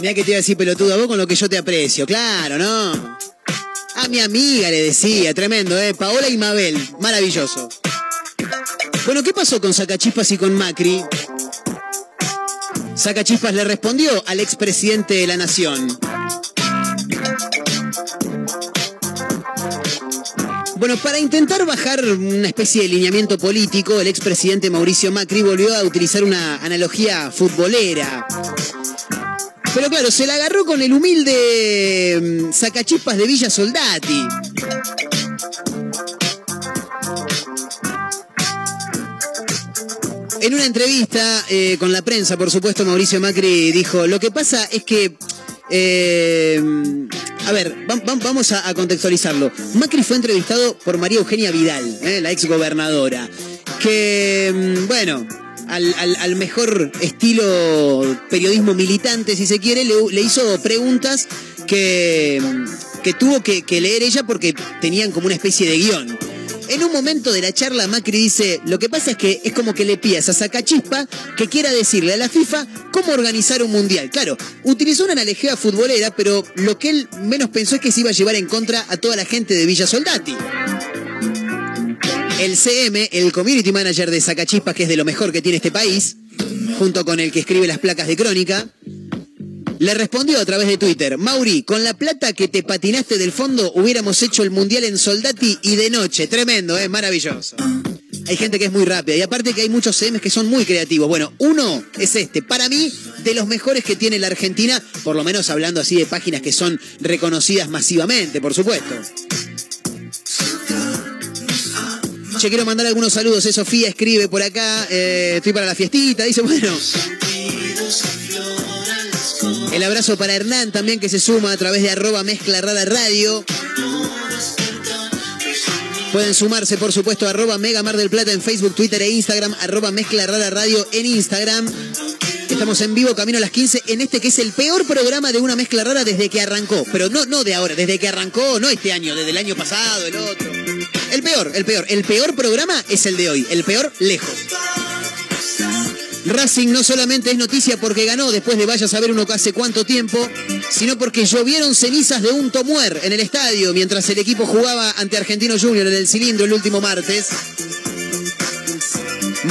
[SPEAKER 3] Mira que te iba a decir pelotuda vos con lo que yo te aprecio, claro, ¿no? A mi amiga le decía, tremendo, ¿eh? Paola y Mabel, maravilloso. Bueno, ¿qué pasó con Sacachispas y con Macri? Sacachispas le respondió al expresidente de la Nación. Bueno, para intentar bajar una especie de lineamiento político, el expresidente Mauricio Macri volvió a utilizar una analogía futbolera. Pero claro, se la agarró con el humilde mm, sacachispas de Villa Soldati. En una entrevista eh, con la prensa, por supuesto, Mauricio Macri dijo, lo que pasa es que... eh, a ver, va- va- vamos a, a contextualizarlo. Macri fue entrevistado por María Eugenia Vidal, eh, la ex gobernadora, que, mm, bueno, al, al- mejor estilo periodismo militante, si se quiere, le, hizo preguntas que, que tuvo que, que leer ella porque tenían como una especie de guion. En un momento de la charla, Macri dice, lo que pasa es que es como que le pidas a Sacachispa que quiera decirle a la FIFA cómo organizar un mundial. Claro, utilizó una analogía futbolera, pero lo que él menos pensó es que se iba a llevar en contra a toda la gente de Villa Soldati. El CM, el community manager de Sacachispas, que es de lo mejor que tiene este país, junto con el que escribe las placas de crónica, le respondió a través de Twitter, Mauri, con la plata que te patinaste del fondo hubiéramos hecho el mundial en Soldati y de noche. Tremendo, ¿eh? Maravilloso. Hay gente que es muy rápida y aparte que hay muchos CMs que son muy creativos. Bueno, uno es este, para mí, de los mejores que tiene la Argentina, por lo menos hablando así de páginas que son reconocidas masivamente, por supuesto. Quiero mandar algunos saludos. Eh, Sofía escribe por acá, eh, estoy para la fiestita, dice, bueno. El abrazo para Hernán también que se suma a través de arroba mezcla rara radio. Pueden sumarse, por supuesto, a arroba Mega Mar del Plata en Facebook, Twitter e Instagram, arroba mezcla rara radio en Instagram. Estamos en vivo, camino a las 15, en este que es el peor programa de una mezcla rara desde que arrancó. Pero no, no de ahora, desde que arrancó, no este año, desde el año pasado, el otro. El peor, el peor. El peor programa es el de hoy. El peor lejos. Racing no solamente es noticia porque ganó después de vaya a saber uno hace cuánto tiempo, sino porque llovieron cenizas de un tomuer en el estadio mientras el equipo jugaba ante Argentino Junior en el cilindro el último martes.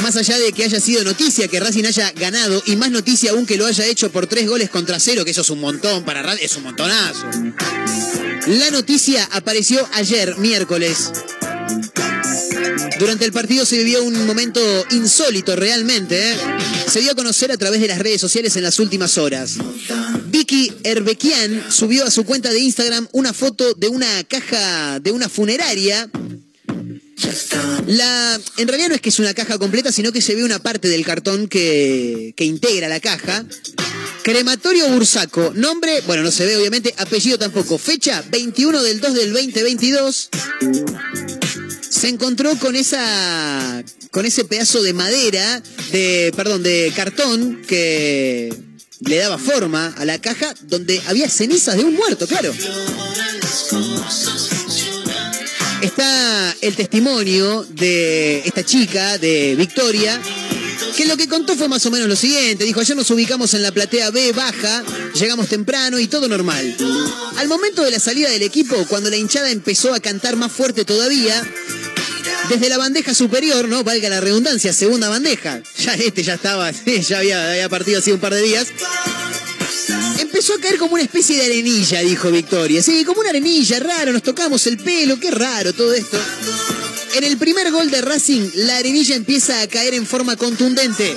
[SPEAKER 3] Más allá de que haya sido noticia que Racing haya ganado y más noticia aún que lo haya hecho por tres goles contra cero, que eso es un montón para Racing, es un montonazo. La noticia apareció ayer, miércoles. Durante el partido se vivió un momento insólito realmente. ¿eh? Se dio a conocer a través de las redes sociales en las últimas horas. Vicky Herbekian subió a su cuenta de Instagram una foto de una caja de una funeraria. La, en realidad no es que es una caja completa, sino que se ve una parte del cartón que, que integra la caja. Crematorio Bursaco. Nombre, bueno, no se ve obviamente. Apellido tampoco. Fecha 21 del 2 del 2022 se encontró con esa con ese pedazo de madera de perdón de cartón que le daba forma a la caja donde había cenizas de un muerto claro está el testimonio de esta chica de Victoria que lo que contó fue más o menos lo siguiente. Dijo, ayer nos ubicamos en la platea B baja, llegamos temprano y todo normal. Al momento de la salida del equipo, cuando la hinchada empezó a cantar más fuerte todavía, desde la bandeja superior, ¿no? Valga la redundancia, segunda bandeja. Ya este ya estaba, ya había, partido así un par de días. Empezó a caer como una especie de arenilla, dijo Victoria. Sí, como una arenilla, raro, nos tocamos el pelo, qué raro todo esto. En el primer gol de Racing, la arenilla empieza a caer en forma contundente.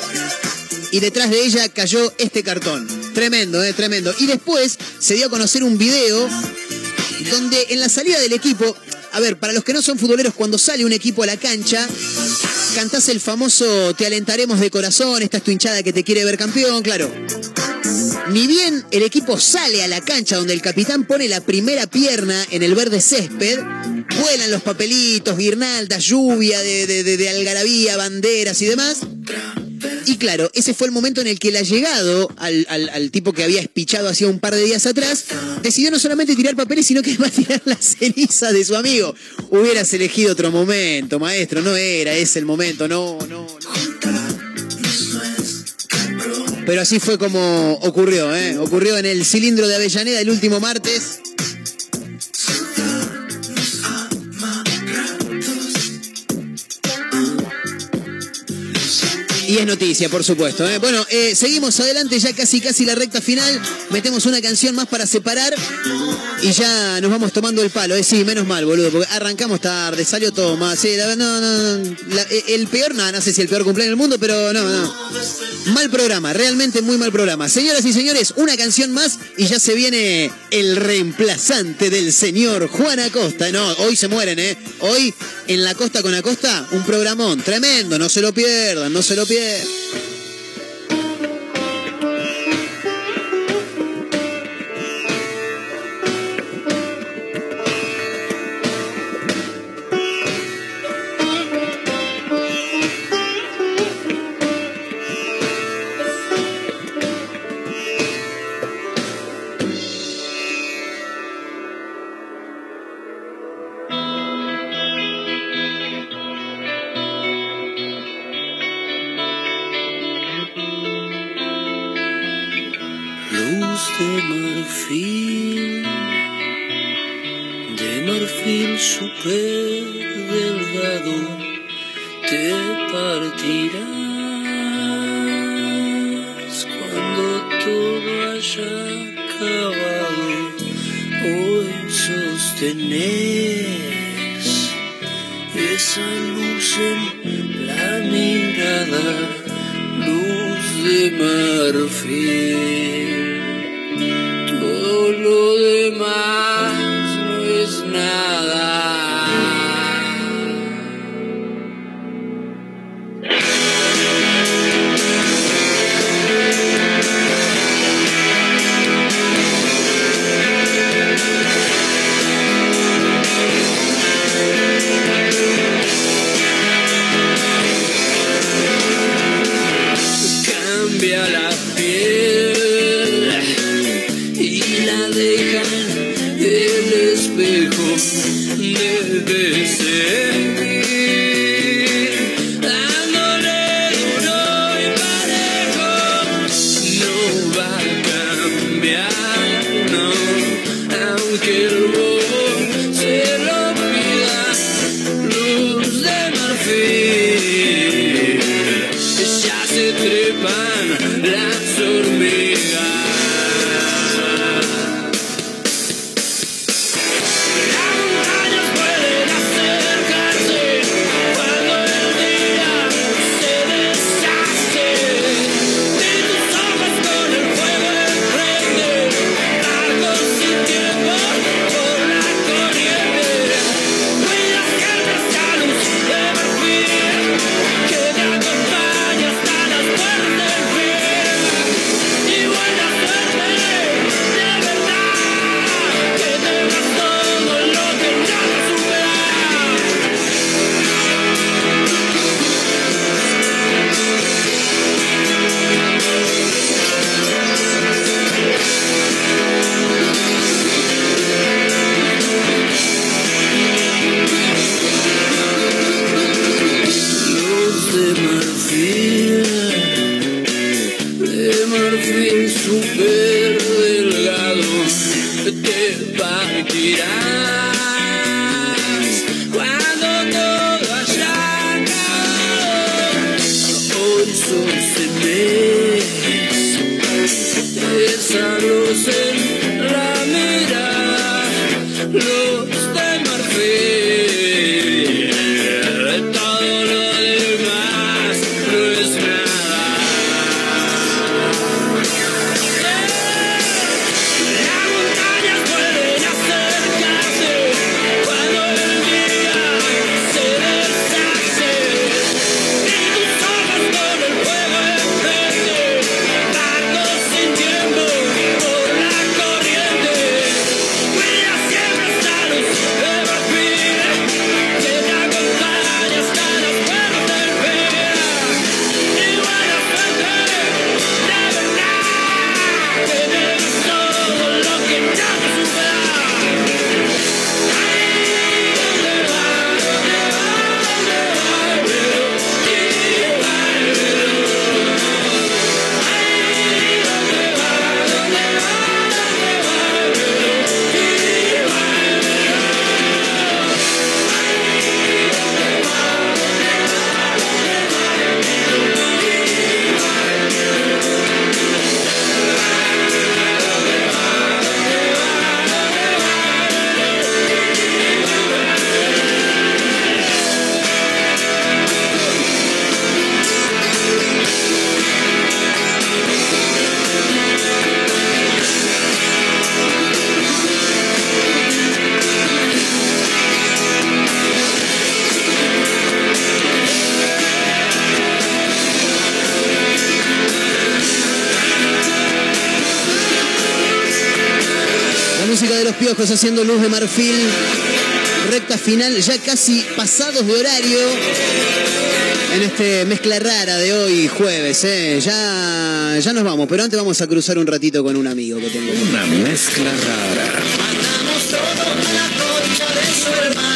[SPEAKER 3] Y detrás de ella cayó este cartón. Tremendo, eh, tremendo. Y después se dio a conocer un video donde en la salida del equipo, a ver, para los que no son futboleros, cuando sale un equipo a la cancha, cantás el famoso Te alentaremos de corazón, esta es tu hinchada que te quiere ver campeón, claro. Ni bien el equipo sale a la cancha donde el capitán pone la primera pierna en el verde césped, vuelan los papelitos, guirnaldas, lluvia de, de, de- de algarabía, banderas y demás. Y claro, ese fue el momento en el que el allegado al, al, tipo que había espichado hacía un par de días atrás, decidió no solamente tirar papeles, sino que iba a tirar las cenizas de su amigo. Hubieras elegido otro momento, maestro, no era ese el momento, no, no, Pero así fue como ocurrió, ¿eh? Ocurrió en el cilindro de Avellaneda el último martes. Y es noticia, por supuesto. ¿eh? Bueno, eh, seguimos adelante, ya casi casi la recta final. Metemos una canción más para separar y ya nos vamos tomando el palo. Eh, sí, menos mal, boludo, porque arrancamos tarde, salió todo más. Sí, la- no, no, el peor, no, no sé si el peor cumpleaños del mundo, pero no, no. Mal programa, realmente muy mal programa. Señoras y señores, una canción más y ya se viene el reemplazante del señor Juan Acosta. No, hoy se mueren, ¿eh? Hoy en la costa con Acosta, un programón tremendo, no se lo pierdan, no se lo pierdan.
[SPEAKER 7] Luz
[SPEAKER 3] it haciendo luz de marfil. Recta final, ya casi pasados de horario. En este mezcla rara de hoy, jueves, ¿eh? Ya, ya nos vamos, pero antes vamos a cruzar un ratito con un amigo que tengo.
[SPEAKER 4] Una mezcla rara.
[SPEAKER 2] Mandamos todo a la concha de su hermana.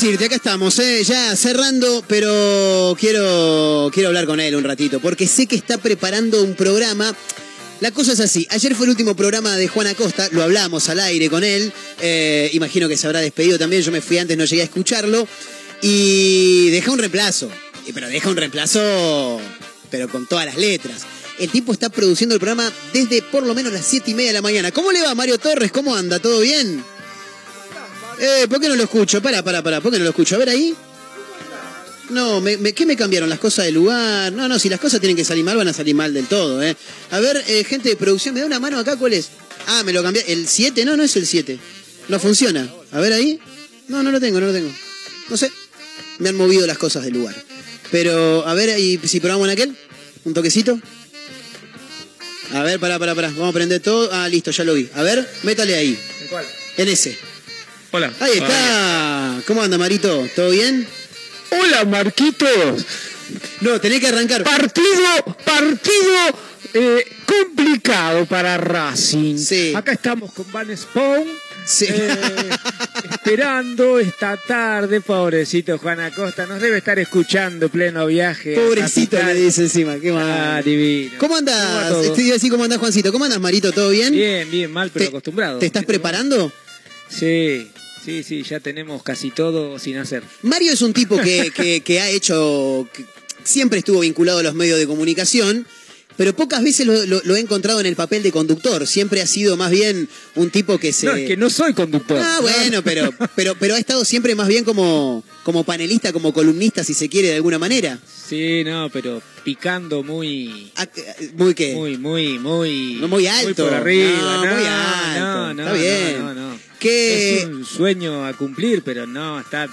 [SPEAKER 3] Decirte? Acá estamos, ¿eh? ya cerrando, pero quiero, quiero hablar con él un ratito, porque sé que está preparando un programa. La cosa es así, ayer fue el último programa de Juan Acosta, lo hablamos al aire con él, eh, imagino que se habrá despedido también, yo me fui antes, no llegué a escucharlo, y deja un reemplazo, pero deja un reemplazo, pero con todas las letras. El tipo está produciendo el programa desde por lo menos las siete y media de la mañana. ¿Cómo le va Mario Torres? ¿Cómo anda? ¿Todo bien? Eh, ¿por qué no lo escucho? Para, para, para. ¿Por qué no lo escucho? A ver ahí. No, me, me- ¿qué me cambiaron? ¿Las cosas del lugar? No, no, si las cosas tienen que salir mal, van a salir mal del todo, ¿eh? A ver, eh, gente de producción, ¿me da una mano acá? ¿Cuál es? Ah, me lo cambié. ¿El 7? No, no es el 7. No funciona. A ver ahí. No, no lo tengo, no lo tengo. No sé. Me han movido las cosas del lugar. Pero, a ver, ¿y si probamos en aquel? ¿Un toquecito? A ver, pará, pará, pará. Vamos a prender todo. Ah, listo, ya lo vi. A ver, métale ahí.
[SPEAKER 18] ¿En cuál?
[SPEAKER 3] En ese.
[SPEAKER 18] Hola.
[SPEAKER 3] Ahí está. ¿Cómo anda, Marito? ¿Todo bien?
[SPEAKER 18] Hola, Marquitos.
[SPEAKER 3] No, tenés que arrancar.
[SPEAKER 18] Partido, partido eh, complicado para Racing. Acá estamos con Van Spawn. eh, esperando esta tarde, pobrecito Juan Acosta, nos debe estar escuchando pleno viaje.
[SPEAKER 3] Pobrecito le dice encima. Qué mal.
[SPEAKER 18] Ah, divino.
[SPEAKER 3] ¿Cómo
[SPEAKER 18] ¿Cómo
[SPEAKER 3] andás?
[SPEAKER 18] todo?
[SPEAKER 3] Estoy así, ¿cómo andás, Juancito? ¿Cómo andás, Marito? ¿Todo bien?
[SPEAKER 18] Bien, bien, mal, pero
[SPEAKER 3] ¿Te-
[SPEAKER 18] acostumbrado.
[SPEAKER 3] ¿Te estás preparando?
[SPEAKER 18] Sí, sí, sí, ya tenemos casi todo sin hacer.
[SPEAKER 3] Mario es un tipo que, que- que ha hecho, siempre estuvo vinculado a los medios de comunicación, pero pocas veces lo, lo- lo he encontrado en el papel de conductor. Siempre ha sido más bien un tipo que se...
[SPEAKER 18] No, es que no soy conductor.
[SPEAKER 3] Ah, bueno, pero, pero, pero ha estado siempre más bien como, como panelista, como columnista, si se quiere, de alguna manera.
[SPEAKER 18] Sí, no, pero picando muy...
[SPEAKER 3] ¿Muy qué?
[SPEAKER 18] Muy, muy, muy...
[SPEAKER 3] No, muy alto.
[SPEAKER 18] por arriba.
[SPEAKER 3] No,
[SPEAKER 18] No,
[SPEAKER 3] muy alto.
[SPEAKER 18] No, no,
[SPEAKER 3] Está bien.
[SPEAKER 18] no, no, no.
[SPEAKER 3] ¿Qué-
[SPEAKER 18] Es un sueño a cumplir, pero no, está...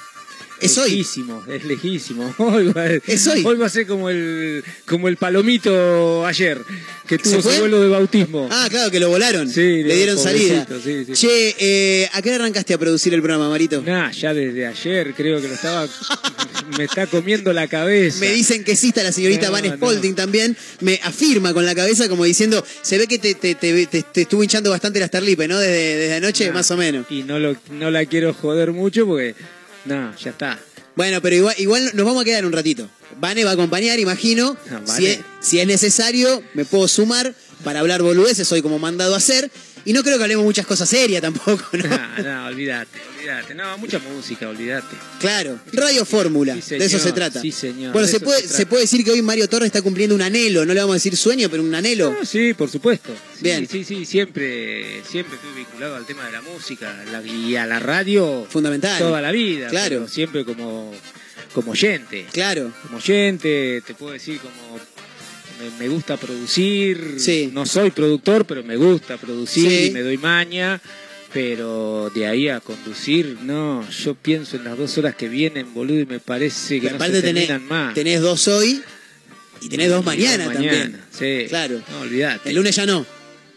[SPEAKER 3] Es hoy.
[SPEAKER 18] lejísimo, es lejísimo. Hoy va,
[SPEAKER 3] Es hoy.
[SPEAKER 18] va a ser como el, como el palomito ayer, que
[SPEAKER 3] ¿Se
[SPEAKER 18] tuvo su vuelo de bautismo.
[SPEAKER 3] Ah, claro, que lo volaron.
[SPEAKER 18] Sí,
[SPEAKER 3] Le dieron salida.
[SPEAKER 18] sí, sí.
[SPEAKER 3] Che, eh, ¿a qué hora arrancaste a producir el programa, Marito?
[SPEAKER 18] Nah, ya desde ayer creo que lo estaba... me está comiendo la cabeza.
[SPEAKER 3] Me dicen que sí está la señorita
[SPEAKER 18] No,
[SPEAKER 3] Van
[SPEAKER 18] no.
[SPEAKER 3] Spalding también. Me afirma con la cabeza como diciendo, se ve que te, te, te- te- te estuvo hinchando bastante las tarlipe, ¿no? Desde, desde anoche,
[SPEAKER 18] Nah.
[SPEAKER 3] más o menos.
[SPEAKER 18] Y no, lo, no la quiero joder mucho porque... No, ya está.
[SPEAKER 3] Bueno, pero igual, igual nos vamos a quedar un ratito. Vane va a acompañar, imagino.
[SPEAKER 18] Ah,
[SPEAKER 3] Si, es, si es necesario, me puedo sumar para hablar boludeces, soy como mandado a hacer. Y no creo que hablemos muchas cosas serias tampoco, ¿no?
[SPEAKER 18] No, no, olvídate, olvídate. No, mucha música, olvídate.
[SPEAKER 3] Claro, Radio Fórmula,
[SPEAKER 18] Sí,
[SPEAKER 3] de eso se trata.
[SPEAKER 18] sí, señor,
[SPEAKER 3] Bueno, se puede,
[SPEAKER 18] se
[SPEAKER 3] puede decir que hoy Mario Torres está cumpliendo un anhelo, no le vamos a decir sueño, pero un anhelo.
[SPEAKER 18] No, sí, por supuesto. Sí,
[SPEAKER 3] Bien.
[SPEAKER 18] Sí, sí, siempre, siempre estuve vinculado al tema de la música la- y a la radio.
[SPEAKER 3] Fundamental.
[SPEAKER 18] Toda la vida.
[SPEAKER 3] Claro.
[SPEAKER 18] siempre como, como oyente.
[SPEAKER 3] Claro.
[SPEAKER 18] Como oyente, te puedo decir como me, me gusta producir.
[SPEAKER 3] Sí.
[SPEAKER 18] No soy productor, pero me gusta producir
[SPEAKER 3] Sí.
[SPEAKER 18] y me doy maña. Pero de ahí a conducir, no, yo pienso en las dos horas que vienen, boludo, y me parece que no
[SPEAKER 3] Aparte
[SPEAKER 18] se
[SPEAKER 3] tenés,
[SPEAKER 18] terminan más.
[SPEAKER 3] tenés dos hoy y tenés dos mañana,
[SPEAKER 18] dos
[SPEAKER 3] también.
[SPEAKER 18] Sí.
[SPEAKER 3] Claro.
[SPEAKER 18] No, olvidate.
[SPEAKER 3] El lunes ya no.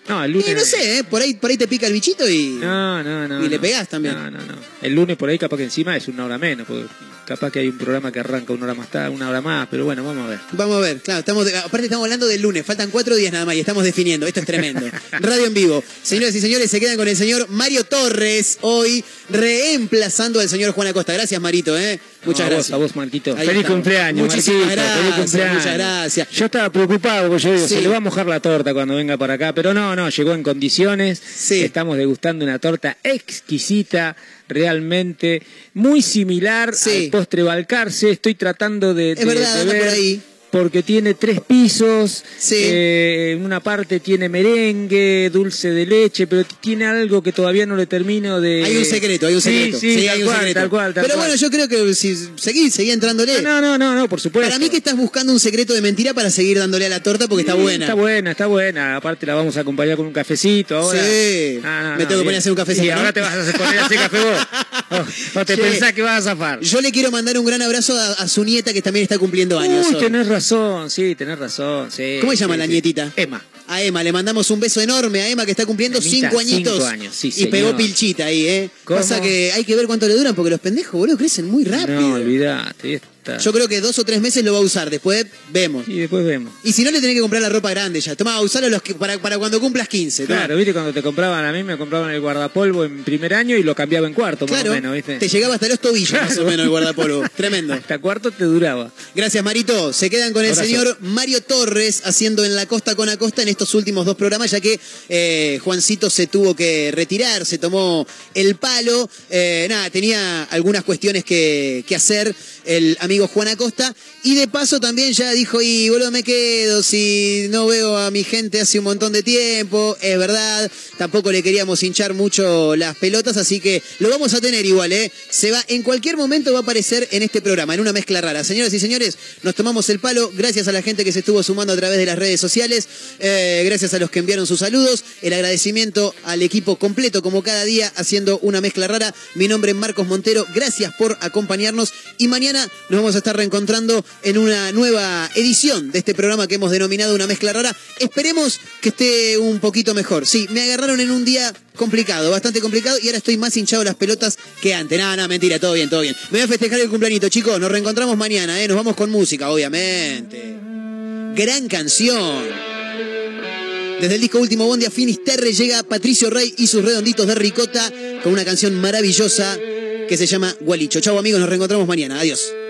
[SPEAKER 18] No, el lunes.
[SPEAKER 3] Y no sé, ¿eh? por, ahí, por ahí te pica el bichito y,
[SPEAKER 18] No, no, no.
[SPEAKER 3] y le pegás también.
[SPEAKER 18] No, no, no. El lunes por ahí capaz que encima es una hora menos, porque capaz que hay un programa que arranca una hora más tarde, una hora más, pero bueno, vamos a ver.
[SPEAKER 3] Vamos a ver, claro, estamos de- aparte estamos hablando del lunes, faltan cuatro días nada más y estamos definiendo, esto es tremendo. Radio en vivo. Señoras y señores, se quedan con el señor Mario Torres, hoy reemplazando al señor Juan Acosta. Gracias, Marito, ¿eh? Muchas
[SPEAKER 18] No, a
[SPEAKER 3] gracias.
[SPEAKER 18] vos, a vos, Marquito.
[SPEAKER 3] Ahí
[SPEAKER 18] Feliz
[SPEAKER 3] estamos.
[SPEAKER 18] cumpleaños,
[SPEAKER 3] Muchísimas
[SPEAKER 18] Marquito.
[SPEAKER 3] gracias,
[SPEAKER 18] Feliz cumpleaños.
[SPEAKER 3] muchas gracias.
[SPEAKER 18] Yo estaba preocupado porque yo digo,
[SPEAKER 3] Sí.
[SPEAKER 18] se le va a mojar la torta cuando venga para acá, pero no, no, llegó en condiciones. Estamos degustando una torta exquisita, realmente muy similar al postre Balcarce. Estoy tratando de,
[SPEAKER 3] Es
[SPEAKER 18] de-
[SPEAKER 3] verdad,
[SPEAKER 18] de ver,
[SPEAKER 3] por ahí.
[SPEAKER 18] Porque tiene tres pisos. eh, en una parte tiene merengue, dulce de leche, pero tiene algo que todavía no le termino de.
[SPEAKER 3] Hay un secreto, hay un
[SPEAKER 18] Sí,
[SPEAKER 3] secreto.
[SPEAKER 18] Sí,
[SPEAKER 3] Sí,
[SPEAKER 18] tal
[SPEAKER 3] hay un
[SPEAKER 18] cual,
[SPEAKER 3] secreto.
[SPEAKER 18] tal cual, tal
[SPEAKER 3] Pero
[SPEAKER 18] cual.
[SPEAKER 3] bueno, yo creo que si seguí, seguí entrándole.
[SPEAKER 18] No, no, no, no, por supuesto.
[SPEAKER 3] Para mí que estás buscando un secreto de mentira para seguir dándole a la torta porque está
[SPEAKER 18] Sí,
[SPEAKER 3] buena.
[SPEAKER 18] Está buena, está buena. Aparte la vamos a acompañar con un cafecito ahora.
[SPEAKER 3] Sí.
[SPEAKER 18] No, no,
[SPEAKER 3] Me
[SPEAKER 18] no,
[SPEAKER 3] tengo que poner a hacer un cafecito,
[SPEAKER 18] Y
[SPEAKER 3] ¿no?
[SPEAKER 18] ahora te vas a poner a hacer café vos. O, o te
[SPEAKER 3] Che.
[SPEAKER 18] pensás que vas a zafar.
[SPEAKER 3] Yo le quiero mandar un gran abrazo a, a su nieta que también está cumpliendo años.
[SPEAKER 18] Uy, tenés razón, sí, tenés razón. Sí,
[SPEAKER 3] ¿Cómo se llama
[SPEAKER 18] sí,
[SPEAKER 3] la
[SPEAKER 18] sí.
[SPEAKER 3] nietita?
[SPEAKER 18] Emma.
[SPEAKER 3] A Emma, le mandamos un beso enorme a Emma que está cumpliendo
[SPEAKER 18] Emita,
[SPEAKER 3] cinco añitos.
[SPEAKER 18] cinco años, sí,
[SPEAKER 3] y
[SPEAKER 18] señor.
[SPEAKER 3] pegó pilchita ahí, ¿eh?
[SPEAKER 18] ¿Cómo?
[SPEAKER 3] Pasa que hay que ver cuánto le duran porque los pendejos, boludo, crecen muy rápido.
[SPEAKER 18] No, olvidate. Está.
[SPEAKER 3] Yo creo que dos o tres meses lo va a usar, después vemos.
[SPEAKER 18] Y después vemos.
[SPEAKER 3] Y si no, le tenés que comprar la ropa grande ya. Toma, usalo los que- para, para cuando cumplas 15. toma.
[SPEAKER 18] Claro, viste, cuando te compraban a mí, me compraban el guardapolvo en primer año y lo cambiaba en cuarto, más
[SPEAKER 3] Claro,
[SPEAKER 18] o menos, viste.
[SPEAKER 3] te llegaba hasta los tobillos más o menos el guardapolvo. Tremendo.
[SPEAKER 18] Hasta cuarto te duraba.
[SPEAKER 3] Gracias, Marito. Se quedan con el
[SPEAKER 18] Abrazo.
[SPEAKER 3] señor Mario Torres haciendo en la costa con Acosta en estos últimos dos programas, ya que eh, Juancito se tuvo que retirar, se tomó el palo. Eh, nada, tenía algunas cuestiones que, que hacer el amigo Juan Acosta. Y de paso también ya dijo, y boludo, me quedo si no veo a mi gente hace un montón de tiempo. Es verdad, tampoco le queríamos hinchar mucho las pelotas, así que lo vamos a tener igual, ¿eh? Se va, en cualquier momento va a aparecer en este programa, en una mezcla rara. Señoras y señores, nos tomamos el palo. Gracias a la gente que se estuvo sumando a través de las redes sociales. eh, gracias a los que enviaron sus saludos. El agradecimiento al equipo completo, como cada día, haciendo una mezcla rara. Mi nombre es Marcos Montero. Gracias por acompañarnos. Y mañana nos vamos a estar reencontrando en una nueva edición de este programa que hemos denominado Una Mezcla Rara. Esperemos que esté un poquito mejor. Sí, me agarraron en un día complicado, bastante complicado, y ahora estoy más hinchado las pelotas que antes. Nada, nada, mentira, todo bien, todo bien. Me voy a festejar el cumpleañito, chicos. Nos reencontramos mañana, ¿eh? Nos vamos con música, obviamente. Gran canción. Desde el disco Último Bondi a Finisterre llega Patricio Rey y sus redonditos de ricota con una canción maravillosa que se llama Gualicho. Chau amigos, nos reencontramos mañana. Adiós.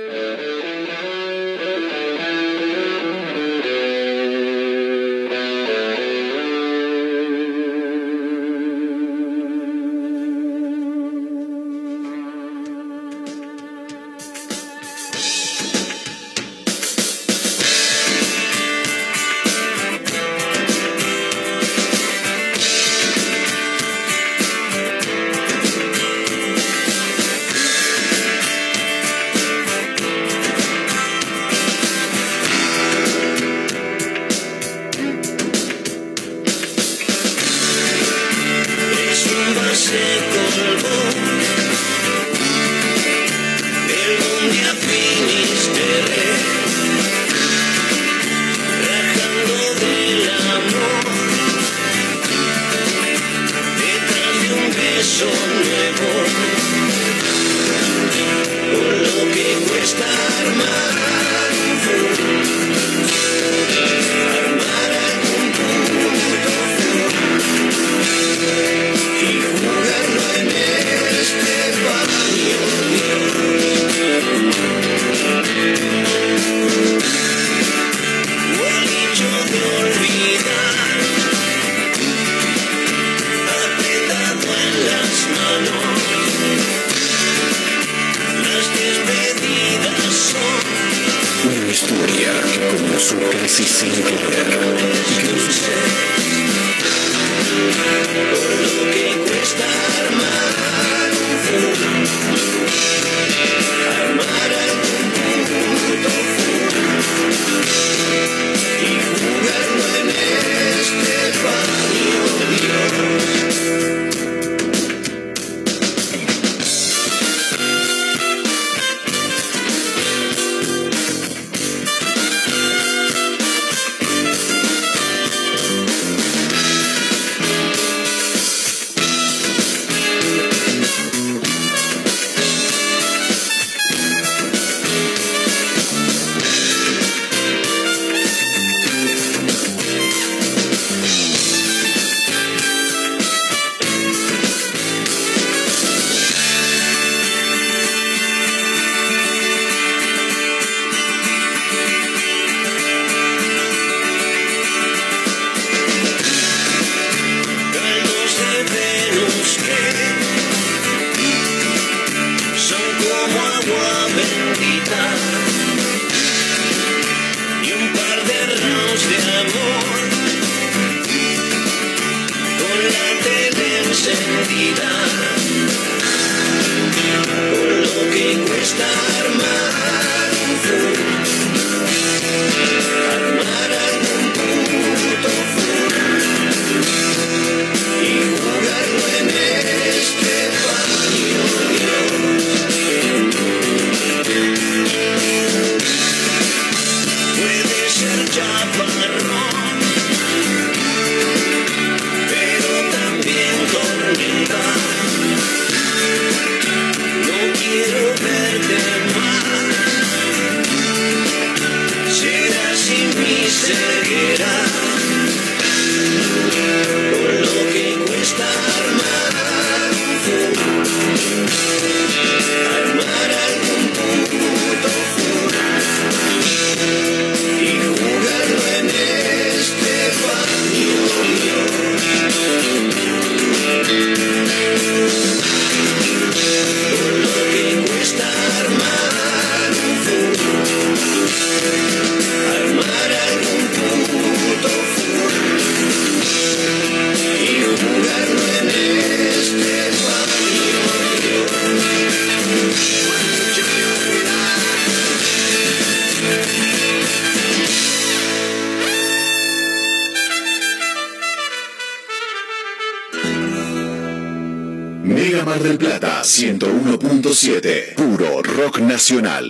[SPEAKER 2] y un par de rounds de amor. Con la tele encendida. Con lo que cuesta armar.
[SPEAKER 5] puro rock nacional.